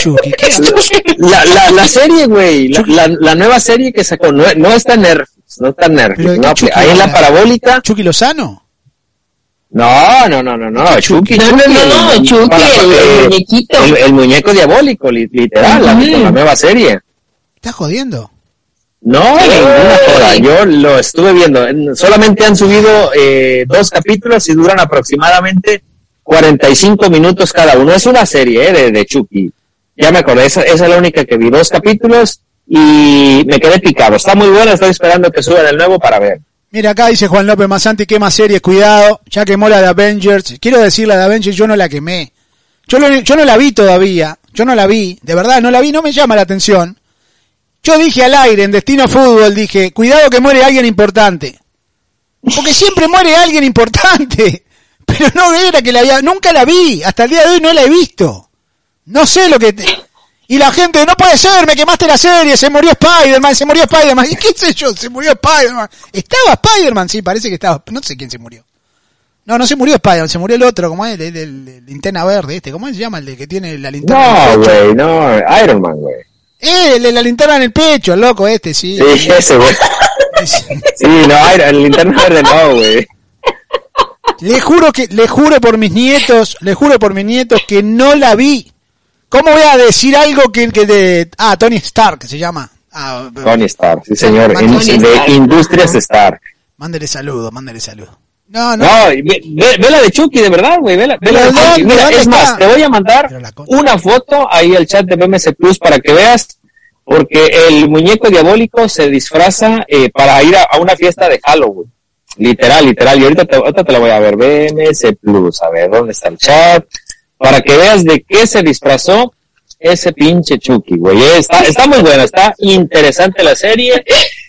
Chucky, ¿qué? la, la, la serie, güey, la, la, la nueva serie que sacó, no, no está Netflix, no está ¿de no, Chucky ahí en la parabólica, Chucky Lozano. no, no, no, no, no, Chucky, No, no, Chucky, no, el- Chucky, para- el- el eh, muñequito. el, el muñeco diabólico, li- literal, la, la nueva serie. ¿Estás jodiendo? No, ninguna joda. Yo lo estuve viendo. En- Solamente han subido eh, dos capítulos y duran aproximadamente 45 minutos cada uno. Es una serie eh, de, de Chucky. Ya me acordé, esa, esa es la única que vi. Dos capítulos y me quedé picado. Está muy buena, estoy esperando que suban el nuevo para ver. Mira, acá dice Juan López Mazanti, quema series, cuidado, ya quemó la de Avengers. Quiero decir, la de Avengers yo no la quemé. Yo, lo- yo no la vi todavía, yo no la vi, de verdad, no la vi, no me llama la atención. Yo dije al aire, en Destino Fútbol, dije, cuidado que muere alguien importante. Porque siempre muere alguien importante. Pero no era que la había, nunca la vi, hasta el día de hoy no la he visto. No sé lo que... te- Y la gente, no puede ser, me quemaste la serie, se murió Spider-Man, se murió Spider-Man. ¿Y qué sé yo? Se murió Spider-Man. Estaba Spider-Man, sí, parece que estaba. No sé quién se murió. No, no se murió Spider-Man, se murió el otro, ¿cómo es? El, el- el- linterna verde, este, ¿cómo se llama? El de que tiene la linterna No, güey, no. Iron Man, güey. Eh, el de la linterna en el pecho, el loco este, sí. Sí, ese, güey. Sí, no, el linterna verde no, güey. Le juro que, le juro por mis nietos, le juro por mis nietos que no la vi. ¿Cómo voy a decir algo que, que de, ah, Tony Stark se llama? Ah, Tony Stark, sí, señor. De. Industrias Stark. Mándele saludo, mándele saludo. No, no, No, ve, ve- la de Chucky, de verdad, güey. Ve la, ve la de Chucky. Mira, ¿Dónde es más, te voy a mandar una foto ahí al chat de BMS Plus para que veas, porque el muñeco diabólico se disfraza eh, para ir a, a una fiesta de Halloween. Literal, literal. Y ahorita te, ahorita te la voy a ver. BMS Plus, a ver, ¿dónde está el chat? Para que veas de qué se disfrazó ese pinche Chucky, güey. Eh, Está, está muy buena, está interesante la serie.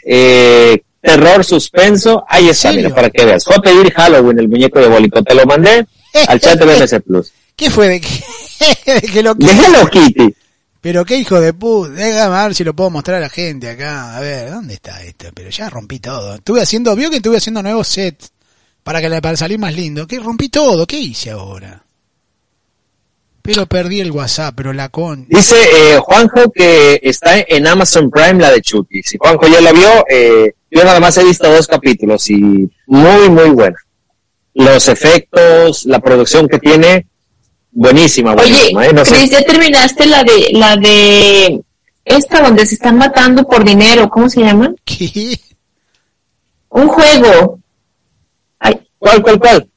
Eh, terror, suspenso. Ahí está, mira, para que veas. Fue a pedir Halloween el muñeco diabólico. Te lo mandé al chat de BMS Plus. ¿Qué fue de que, de que lo De Hello Kitty. Pero qué hijo de puta, déjame ver si lo puedo mostrar a la gente acá. A ver, ¿dónde está esto? Pero ya rompí todo. Estuve haciendo, vio que estuve haciendo nuevos sets para que para salir más lindo. Que rompí todo, ¿qué hice ahora? Pero perdí el WhatsApp, pero la con. Dice eh, Juanjo que está en Amazon Prime la de Chucky. Si Juanjo ya la vio, eh, yo nada más he visto dos capítulos y muy, muy buena. Los efectos, la producción que tiene, buenísima, Oye, buenísima. ¿eh? No sé- Chris, ¿ya terminaste la de, la de esta donde se están matando por dinero? ¿Cómo se llama? ¿Qué? Un juego. Ay, ¿Cuál, cuál, cuál?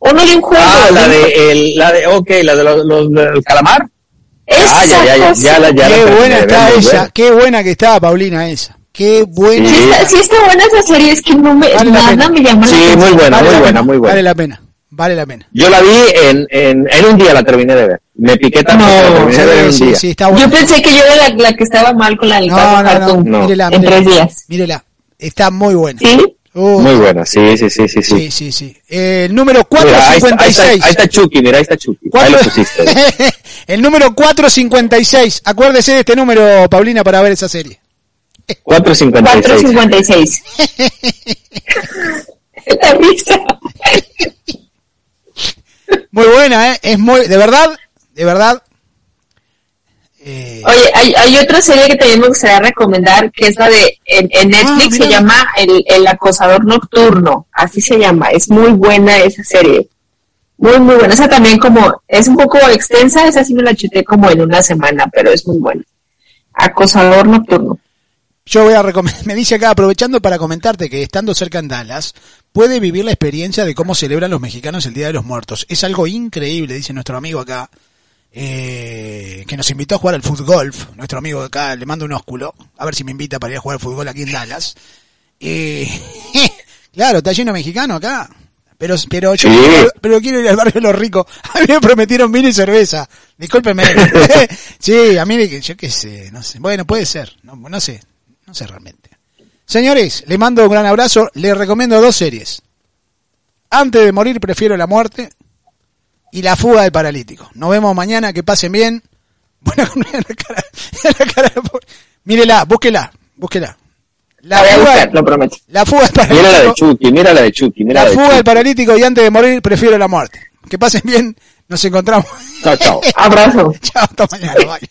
Uno de un juego. Ah, la de, el, la de, ok, la de los, los- del calamar. Esa Ah, ya, ya, ya, cosa. ya la, ya qué buena está esa, buena. qué buena que está Paulina esa. Qué buena. Sí está, sí está buena esa serie, es que no me, Vale nada pena. me llama la Sí, atención. muy buena, Vale muy buena, pena, muy buena. Vale la pena. Vale la pena. Yo la vi en, en, en un día la terminé de ver. Me piqué tanto la No, terminé de ver en un sí, día. sí, está buena. Yo pensé que yo era la, la que estaba mal con la del No, no, no, no. Mírela, en mírela. tres días. Mírela. Está muy buena. ¿Sí? Uh, Muy buena, sí, sí, sí, sí. sí. Sí, sí, sí. Eh, el número Mira, ahí, está, ahí, está, 456. ahí está Chucky, mira, ahí está Chucky. Ahí lo Cuatro- pusiste. el número 456. Acuérdese de este número, Paulina, para ver esa serie. 456. 4.56. la risa. Muy buena, ¿eh? Es muy, de verdad, de verdad. Eh, Oye, hay, hay otra serie que también me gustaría recomendar, que es la de, en, en Netflix Ah, mira. se llama el, el Acosador Nocturno, así se llama, es muy buena esa serie. Muy, muy buena. Esa también como, es un poco extensa, esa sí me la chuté como en una semana, pero es muy buena. Acosador Nocturno. yo voy a recomendar, me dice acá, aprovechando para comentarte que estando cerca en Dallas, puede vivir la experiencia de cómo celebran los mexicanos el Día de los Muertos. Es algo increíble, dice nuestro amigo acá, eh, que nos invitó a jugar al fútbol golf. Nuestro amigo acá le mando un ósculo, a ver si me invita para ir a jugar al fútbol aquí en Dallas. Eh, claro, está lleno mexicano acá. Pero, pero yo quiero, pero quiero ir al barrio de los ricos. A mí me prometieron vino y cerveza. Discúlpeme. sí, a mí, me- yo qué sé, no sé. Bueno, puede ser. No, no sé. No sé realmente. Señores, le mando un gran abrazo. Les recomiendo dos series. Antes de morir prefiero la muerte y la fuga del paralítico. Nos vemos mañana, que pasen bien. Bueno, mira la cara, mira la cara de pobre. Mírela, búsquela, búsquela. La fuga, buscar, lo prometo. la fuga del Mira la de paralítico. Chucky, mira la de Chucky, mira La la de fuga del paralítico y antes de morir prefiero la muerte. Que pasen bien, nos encontramos. Chao, chao. Abrazo. Chao, hasta mañana, bye.